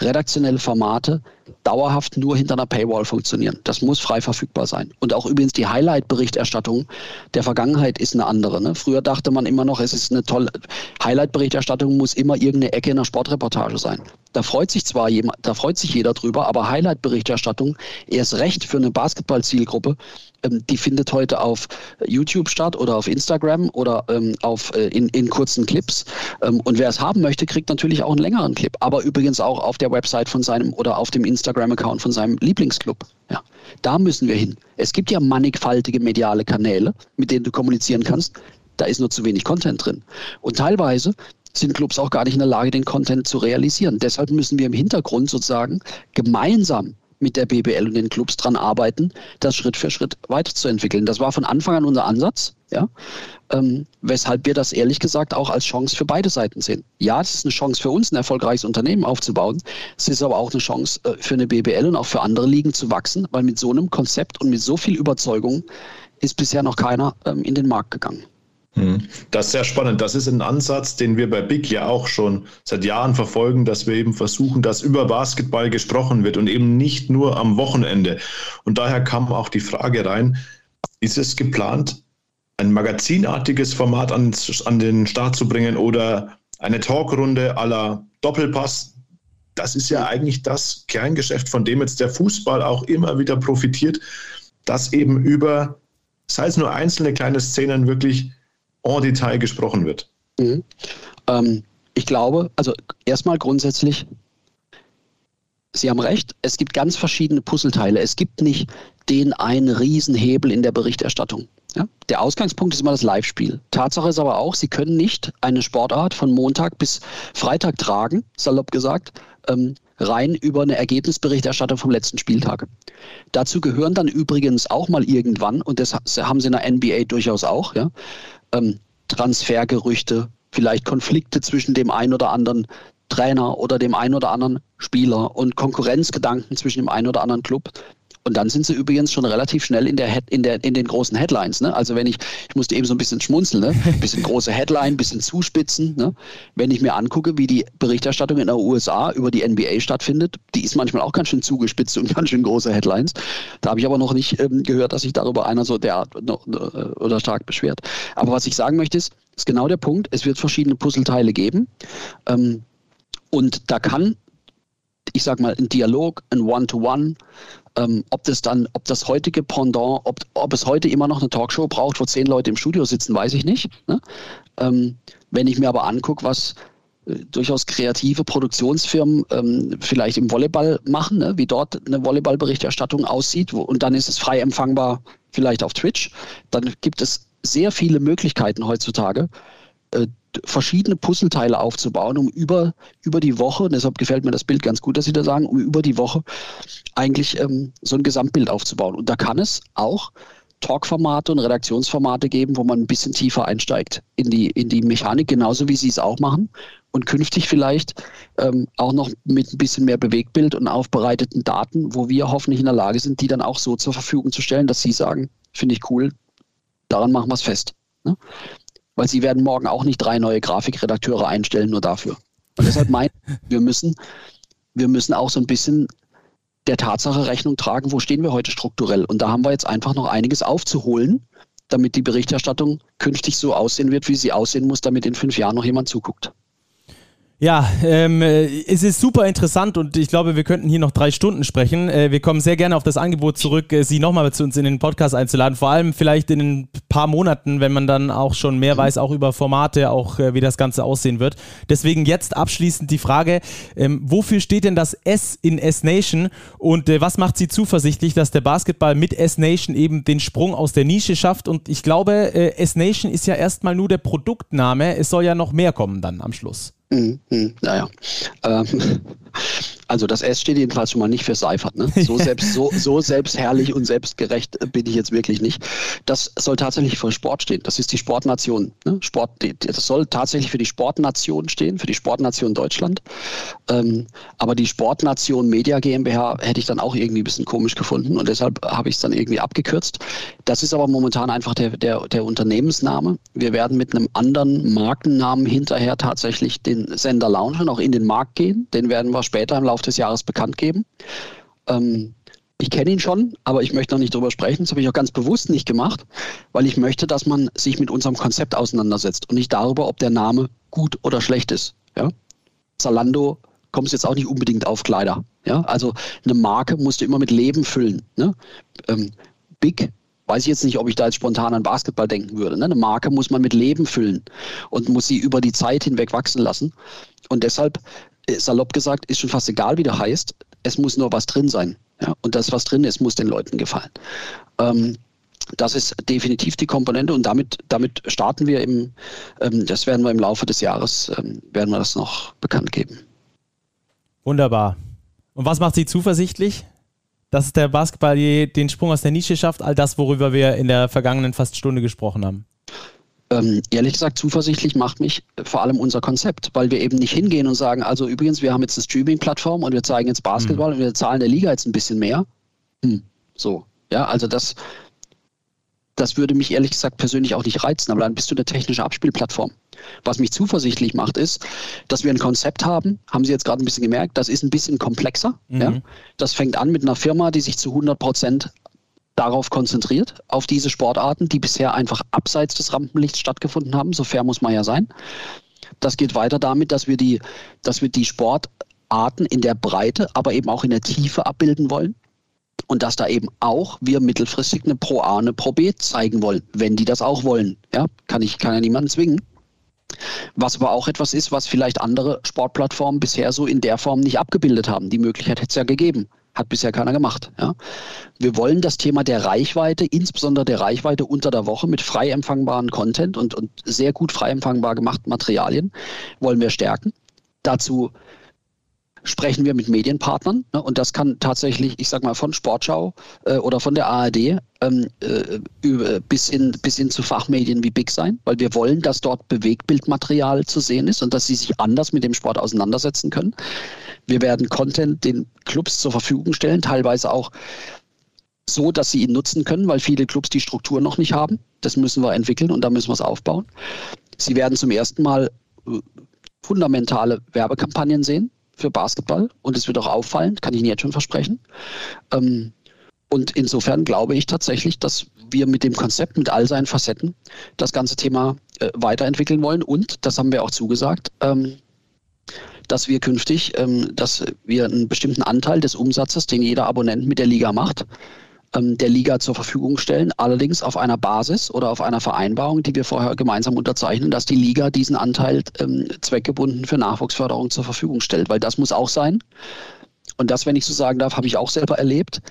Speaker 3: redaktionelle Formate dauerhaft nur hinter einer Paywall funktionieren. Das muss frei verfügbar sein. Und auch übrigens die Highlight-Berichterstattung der Vergangenheit ist eine andere. Ne? Früher dachte man immer noch, es ist eine tolle Highlight-Berichterstattung muss immer irgendeine Ecke in einer Sportreportage sein. Da freut sich zwar jemand, da freut sich jeder drüber, aber Highlight-Berichterstattung erst recht für eine Basketball-Zielgruppe, ähm, die findet heute auf YouTube statt oder auf Instagram oder ähm, auf, äh, in, in kurzen Clips. Ähm, und wer es haben möchte, kriegt natürlich auch einen längeren Clip. Aber übrigens auch auf der Website von seinem oder auf dem Instagram-Account von seinem Lieblingsclub. Ja, da müssen wir hin. Es gibt ja mannigfaltige mediale Kanäle, mit denen du kommunizieren kannst. Da ist nur zu wenig Content drin. Und teilweise sind Clubs auch gar nicht in der Lage, den Content zu realisieren. Deshalb müssen wir im Hintergrund sozusagen gemeinsam mit der BBL und den Clubs dran arbeiten, das Schritt für Schritt weiterzuentwickeln. Das war von Anfang an unser Ansatz, ja, ähm, weshalb wir das ehrlich gesagt auch als Chance für beide Seiten sehen. Ja, es ist eine Chance für uns, ein erfolgreiches Unternehmen aufzubauen. Es ist aber auch eine Chance äh, für eine BBL und auch für andere Ligen zu wachsen, weil mit so einem Konzept und mit so viel Überzeugung ist bisher noch keiner ähm, in den Markt gegangen.
Speaker 2: Hm. Das ist sehr spannend. Das ist ein Ansatz, den wir bei Big ja auch schon seit Jahren verfolgen, dass wir eben versuchen, dass über Basketball gesprochen wird und eben nicht nur am Wochenende. Und daher kam auch die Frage rein, ist es geplant, ein magazinartiges Format an, an den Start zu bringen oder eine Talkrunde aller Doppelpass? Das ist ja eigentlich das Kerngeschäft, von dem jetzt der Fußball auch immer wieder profitiert, dass eben über, sei es nur einzelne kleine Szenen, wirklich en Detail gesprochen wird? Mhm.
Speaker 3: Ähm, ich glaube, also erstmal grundsätzlich, Sie haben recht, es gibt ganz verschiedene Puzzleteile. Es gibt nicht den einen Riesenhebel in der Berichterstattung. Ja? Der Ausgangspunkt ist immer das Live-Spiel. Tatsache ist aber auch, Sie können nicht eine Sportart von Montag bis Freitag tragen, salopp gesagt, ähm, rein über eine Ergebnisberichterstattung vom letzten Spieltag. Dazu gehören dann übrigens auch mal irgendwann, und das haben Sie in der NBA durchaus auch, ja, ähm, Transfergerüchte, vielleicht Konflikte zwischen dem einen oder anderen Trainer oder dem einen oder anderen Spieler und Konkurrenzgedanken zwischen dem einen oder anderen Club. Und dann sind sie übrigens schon relativ schnell in, der, in, der, in den großen Headlines. Ne? Also wenn ich, ich musste eben so ein bisschen schmunzeln, ne? ein bisschen große Headline, ein bisschen zuspitzen. Ne? Wenn ich mir angucke, wie die Berichterstattung in den USA über die NBA stattfindet, die ist manchmal auch ganz schön zugespitzt und (laughs) ganz schön große Headlines. Da habe ich aber noch nicht ähm, gehört, dass sich darüber einer so derart äh, oder stark beschwert. Aber was ich sagen möchte ist, ist genau der Punkt, es wird verschiedene Puzzleteile geben. Ähm, und da kann ich sage mal, ein Dialog, ein One-to-One, ähm, ob das dann, ob das heutige Pendant, ob, ob es heute immer noch eine Talkshow braucht, wo zehn Leute im Studio sitzen, weiß ich nicht. Ne? Ähm, wenn ich mir aber angucke, was äh, durchaus kreative Produktionsfirmen ähm, vielleicht im Volleyball machen, ne? wie dort eine Volleyballberichterstattung aussieht, wo, und dann ist es frei empfangbar vielleicht auf Twitch, dann gibt es sehr viele Möglichkeiten heutzutage, verschiedene Puzzleteile aufzubauen, um über, über die Woche, deshalb gefällt mir das Bild ganz gut, dass Sie da sagen, um über die Woche eigentlich ähm, so ein Gesamtbild aufzubauen. Und da kann es auch Talkformate und Redaktionsformate geben, wo man ein bisschen tiefer einsteigt in die, in die Mechanik, genauso wie Sie es auch machen. Und künftig vielleicht ähm, auch noch mit ein bisschen mehr Bewegtbild und aufbereiteten Daten, wo wir hoffentlich in der Lage sind, die dann auch so zur Verfügung zu stellen, dass Sie sagen, finde ich cool, daran machen wir es fest. Ne? Weil sie werden morgen auch nicht drei neue Grafikredakteure einstellen, nur dafür. Und deshalb meinen wir müssen, wir müssen auch so ein bisschen der Tatsache Rechnung tragen, wo stehen wir heute strukturell. Und da haben wir jetzt einfach noch einiges aufzuholen, damit die Berichterstattung künftig so aussehen wird, wie sie aussehen muss, damit in fünf Jahren noch jemand zuguckt.
Speaker 1: Ja, ähm, äh, es ist super interessant und ich glaube, wir könnten hier noch drei Stunden sprechen. Äh, wir kommen sehr gerne auf das Angebot zurück, äh, Sie nochmal zu uns in den Podcast einzuladen. Vor allem vielleicht in ein paar Monaten, wenn man dann auch schon mehr weiß, auch über Formate, auch äh, wie das Ganze aussehen wird. Deswegen jetzt abschließend die Frage, ähm, wofür steht denn das S in S-Nation und äh, was macht Sie zuversichtlich, dass der Basketball mit S-Nation eben den Sprung aus der Nische schafft? Und ich glaube, äh, S-Nation ist ja erstmal nur der Produktname. Es soll ja noch mehr kommen dann am Schluss.
Speaker 3: Mhm, mh, naja. Ähm, also das S steht jedenfalls schon mal nicht für Seifert. Ne? So, (laughs) selbst, so, so selbstherrlich und selbstgerecht bin ich jetzt wirklich nicht. Das soll tatsächlich für Sport stehen. Das ist die Sportnation. Ne? Sport, das soll tatsächlich für die Sportnation stehen, für die Sportnation Deutschland. Ähm, aber die Sportnation Media GmbH hätte ich dann auch irgendwie ein bisschen komisch gefunden und deshalb habe ich es dann irgendwie abgekürzt. Das ist aber momentan einfach der, der, der Unternehmensname. Wir werden mit einem anderen Markennamen hinterher tatsächlich den Sender launchen, auch in den Markt gehen. Den werden wir später im Laufe des Jahres bekannt geben. Ähm, ich kenne ihn schon, aber ich möchte noch nicht darüber sprechen. Das habe ich auch ganz bewusst nicht gemacht, weil ich möchte, dass man sich mit unserem Konzept auseinandersetzt und nicht darüber, ob der Name gut oder schlecht ist. Ja? Zalando kommt jetzt auch nicht unbedingt auf Kleider. Ja? Also eine Marke musst du immer mit Leben füllen. Ne? Ähm, Big weiß ich jetzt nicht, ob ich da jetzt spontan an Basketball denken würde. Ne? Eine Marke muss man mit Leben füllen und muss sie über die Zeit hinweg wachsen lassen. Und deshalb, salopp gesagt, ist schon fast egal, wie der heißt. Es muss nur was drin sein. Ja, und das, was drin ist, muss den Leuten gefallen. Ähm, das ist definitiv die Komponente und damit, damit starten wir im, ähm, das werden wir im Laufe des Jahres, ähm, werden wir das noch bekannt geben.
Speaker 1: Wunderbar. Und was macht Sie zuversichtlich, dass der Basketball den Sprung aus der Nische schafft? All das, worüber wir in der vergangenen fast Stunde gesprochen haben.
Speaker 3: Ähm, ehrlich gesagt, zuversichtlich macht mich vor allem unser Konzept, weil wir eben nicht hingehen und sagen, also übrigens, wir haben jetzt eine Streaming-Plattform und wir zeigen jetzt Basketball mhm. und wir zahlen der Liga jetzt ein bisschen mehr. Hm, so, ja, also das, das würde mich ehrlich gesagt persönlich auch nicht reizen, aber dann bist du eine technische Abspielplattform. Was mich zuversichtlich macht, ist, dass wir ein Konzept haben, haben Sie jetzt gerade ein bisschen gemerkt, das ist ein bisschen komplexer. Mhm. Ja? Das fängt an mit einer Firma, die sich zu 100 Prozent darauf konzentriert, auf diese Sportarten, die bisher einfach abseits des Rampenlichts stattgefunden haben. So fair muss man ja sein. Das geht weiter damit, dass wir die, dass wir die Sportarten in der Breite, aber eben auch in der Tiefe abbilden wollen. Und dass da eben auch wir mittelfristig eine Pro A, eine Pro B zeigen wollen, wenn die das auch wollen. Ja, kann ich, kann ja niemanden zwingen. Was aber auch etwas ist, was vielleicht andere Sportplattformen bisher so in der Form nicht abgebildet haben. Die Möglichkeit hätte es ja gegeben. Hat bisher keiner gemacht. Ja. Wir wollen das Thema der Reichweite, insbesondere der Reichweite unter der Woche mit frei empfangbaren Content und, und sehr gut frei empfangbar gemachten Materialien, wollen wir stärken. Dazu sprechen wir mit Medienpartnern ne, und das kann tatsächlich, ich sag mal, von Sportschau äh, oder von der ARD ähm, äh, bis, hin, bis hin zu Fachmedien wie Big sein, weil wir wollen, dass dort Bewegtbildmaterial zu sehen ist und dass sie sich anders mit dem Sport auseinandersetzen können. Wir werden Content den Clubs zur Verfügung stellen, teilweise auch so, dass sie ihn nutzen können, weil viele Clubs die Struktur noch nicht haben. Das müssen wir entwickeln und da müssen wir es aufbauen. Sie werden zum ersten Mal äh, fundamentale Werbekampagnen sehen für Basketball und es wird auch auffallen, kann ich Ihnen jetzt schon versprechen. Ähm, und insofern glaube ich tatsächlich, dass wir mit dem Konzept, mit all seinen Facetten, das ganze Thema äh, weiterentwickeln wollen. Und, das haben wir auch zugesagt, ähm, dass wir künftig, ähm, dass wir einen bestimmten Anteil des Umsatzes, den jeder Abonnent mit der Liga macht, der Liga zur Verfügung stellen, allerdings auf einer Basis oder auf einer Vereinbarung, die wir vorher gemeinsam unterzeichnen, dass die Liga diesen Anteil ähm, zweckgebunden für Nachwuchsförderung zur Verfügung stellt, weil das muss auch sein. Und das, wenn ich so sagen darf, habe ich auch selber erlebt.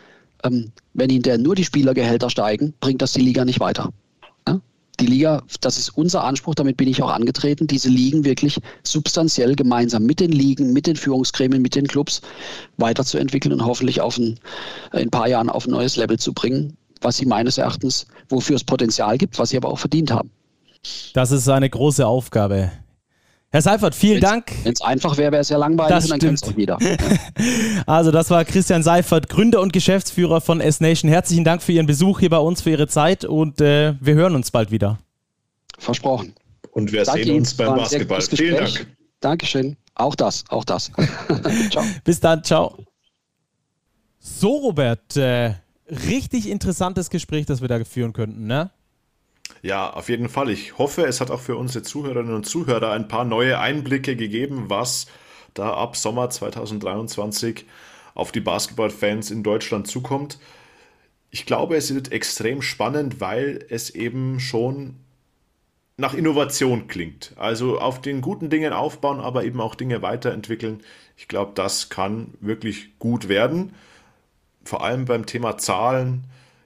Speaker 3: Ähm, wenn hinterher nur die Spielergehälter steigen, bringt das die Liga nicht weiter die Liga, das ist unser Anspruch, damit bin ich auch angetreten, diese Ligen wirklich substanziell gemeinsam mit den Ligen, mit den Führungsgremien, mit den Clubs weiterzuentwickeln und hoffentlich auf ein, in ein paar Jahren auf ein neues Level zu bringen, was sie meines Erachtens, wofür es Potenzial gibt, was sie aber auch verdient haben.
Speaker 1: Das ist eine große Aufgabe. Herr Seifert, vielen
Speaker 3: wenn's,
Speaker 1: Dank.
Speaker 3: Wenn es einfach wäre, wäre es ja langweilig
Speaker 1: das
Speaker 3: und dann kennt es auch jeder. (laughs)
Speaker 1: also das war Christian Seifert, Gründer und Geschäftsführer von S-Nation. Herzlichen Dank für Ihren Besuch hier bei uns, für Ihre Zeit und äh, wir hören uns bald wieder.
Speaker 3: Versprochen.
Speaker 2: Und wir Danke sehen uns beim Basketball. Vielen Dank.
Speaker 3: Dankeschön. Auch das, auch das. (laughs)
Speaker 1: ciao. Bis dann, ciao. So, Robert, äh, richtig interessantes Gespräch, das wir da führen könnten, ne?
Speaker 2: Ja, auf jeden Fall. Ich hoffe, es hat auch für unsere Zuhörerinnen und Zuhörer ein paar neue Einblicke gegeben, was da ab Sommer 2023 auf die Basketballfans in Deutschland zukommt. Ich glaube, es wird extrem spannend, weil es eben schon nach Innovation klingt. Also auf den guten Dingen aufbauen, aber eben auch Dinge weiterentwickeln. Ich glaube, das kann wirklich gut werden. Vor allem beim Thema Zahlen,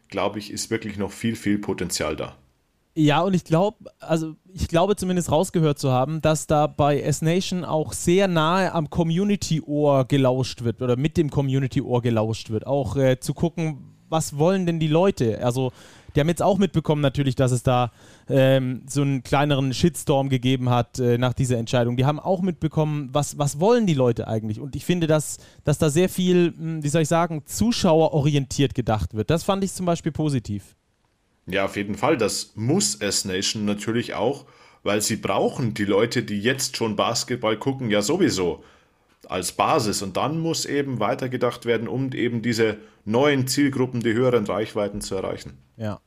Speaker 2: glaube ich, ist wirklich noch viel, viel Potenzial da.
Speaker 1: Ja, und ich glaube, also ich glaube zumindest rausgehört zu haben, dass da bei S-Nation auch sehr nahe am Community-Ohr gelauscht wird oder mit dem Community-Ohr gelauscht wird. Auch äh, zu gucken, was wollen denn die Leute? Also, die haben jetzt auch mitbekommen natürlich, dass es da ähm, so einen kleineren Shitstorm gegeben hat äh, nach dieser Entscheidung. Die haben auch mitbekommen, was, was wollen die Leute eigentlich? Und ich finde, dass, dass da sehr viel, hm, wie soll ich sagen, zuschauerorientiert gedacht wird. Das fand ich zum Beispiel positiv.
Speaker 2: Ja, auf jeden Fall. Das muss S-Nation natürlich auch, weil sie brauchen die Leute, die jetzt schon Basketball gucken, ja sowieso. als Basis. Und dann muss eben weitergedacht werden, um eben diese neuen Zielgruppen, die höheren Reichweiten zu erreichen.
Speaker 1: Ja.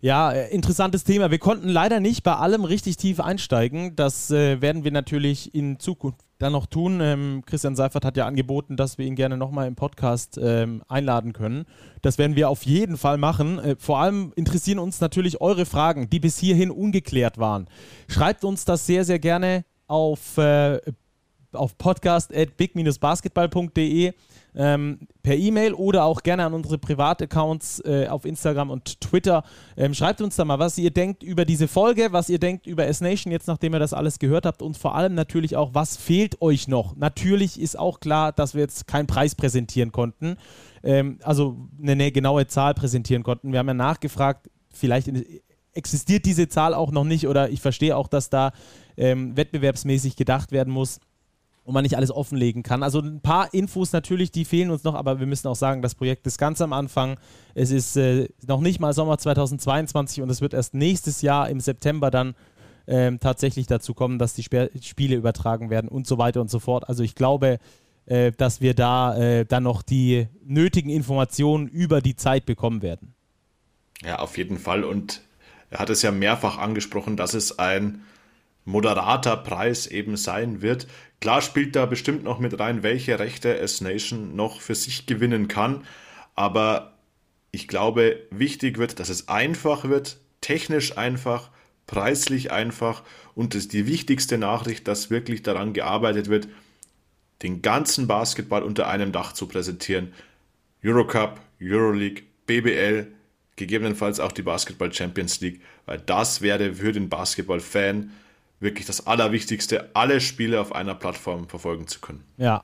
Speaker 1: Ja, äh, interessantes Thema. Wir konnten leider nicht bei allem richtig tief einsteigen. Das äh, werden wir natürlich in Zukunft dann noch tun. Ähm, Christian Seifert hat ja angeboten, dass wir ihn gerne nochmal im Podcast ähm, einladen können. Das werden wir auf jeden Fall machen. Äh, vor allem interessieren uns natürlich eure Fragen, die bis hierhin ungeklärt waren. Schreibt uns das sehr, sehr gerne auf, äh, auf podcast.big-basketball.de ähm, per E-Mail oder auch gerne an unsere Privataccounts äh, auf Instagram und Twitter. Ähm, schreibt uns da mal, was ihr denkt über diese Folge, was ihr denkt über S-Nation, jetzt nachdem ihr das alles gehört habt und vor allem natürlich auch, was fehlt euch noch. Natürlich ist auch klar, dass wir jetzt keinen Preis präsentieren konnten, ähm, also eine, eine genaue Zahl präsentieren konnten. Wir haben ja nachgefragt, vielleicht existiert diese Zahl auch noch nicht oder ich verstehe auch, dass da ähm, wettbewerbsmäßig gedacht werden muss und man nicht alles offenlegen kann. Also ein paar Infos natürlich, die fehlen uns noch, aber wir müssen auch sagen, das Projekt ist ganz am Anfang. Es ist äh, noch nicht mal Sommer 2022 und es wird erst nächstes Jahr im September dann ähm, tatsächlich dazu kommen, dass die Sp Spiele übertragen werden und so weiter und so fort. Also ich glaube, äh, dass wir da äh, dann noch die nötigen Informationen über die Zeit bekommen werden.
Speaker 2: Ja, auf jeden Fall. Und er hat es ja mehrfach angesprochen, dass es ein moderater Preis eben sein wird. Klar spielt da bestimmt noch mit rein, welche Rechte S-Nation noch für sich gewinnen kann, aber ich glaube, wichtig wird, dass es einfach wird, technisch einfach, preislich einfach und das ist die wichtigste Nachricht, dass wirklich daran gearbeitet wird, den ganzen Basketball unter einem Dach zu präsentieren. Eurocup, Euroleague, BBL, gegebenenfalls auch die Basketball Champions League, weil das wäre für den Basketball-Fan wirklich das Allerwichtigste, alle Spiele auf einer Plattform verfolgen zu können.
Speaker 1: Ja,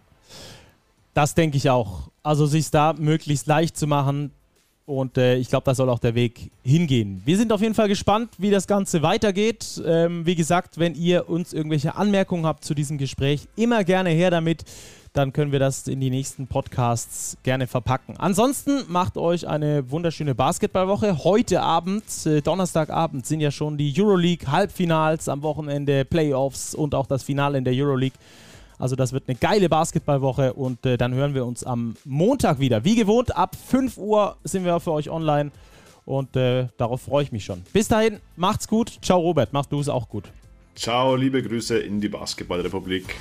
Speaker 1: das denke ich auch. Also sich da möglichst leicht zu machen. Und äh, ich glaube, da soll auch der Weg hingehen. Wir sind auf jeden Fall gespannt, wie das Ganze weitergeht. Ähm, wie gesagt, wenn ihr uns irgendwelche Anmerkungen habt zu diesem Gespräch, immer gerne her damit dann können wir das in die nächsten Podcasts gerne verpacken. Ansonsten macht euch eine wunderschöne Basketballwoche. Heute Abend, äh, Donnerstagabend, sind ja schon die Euroleague Halbfinals am Wochenende, Playoffs und auch das Finale in der Euroleague. Also das wird eine geile Basketballwoche und äh, dann hören wir uns am Montag wieder. Wie gewohnt, ab 5 Uhr sind wir für euch online und äh, darauf freue ich mich schon. Bis dahin, macht's gut. Ciao Robert, machst du es auch gut.
Speaker 2: Ciao, liebe Grüße in die Basketballrepublik.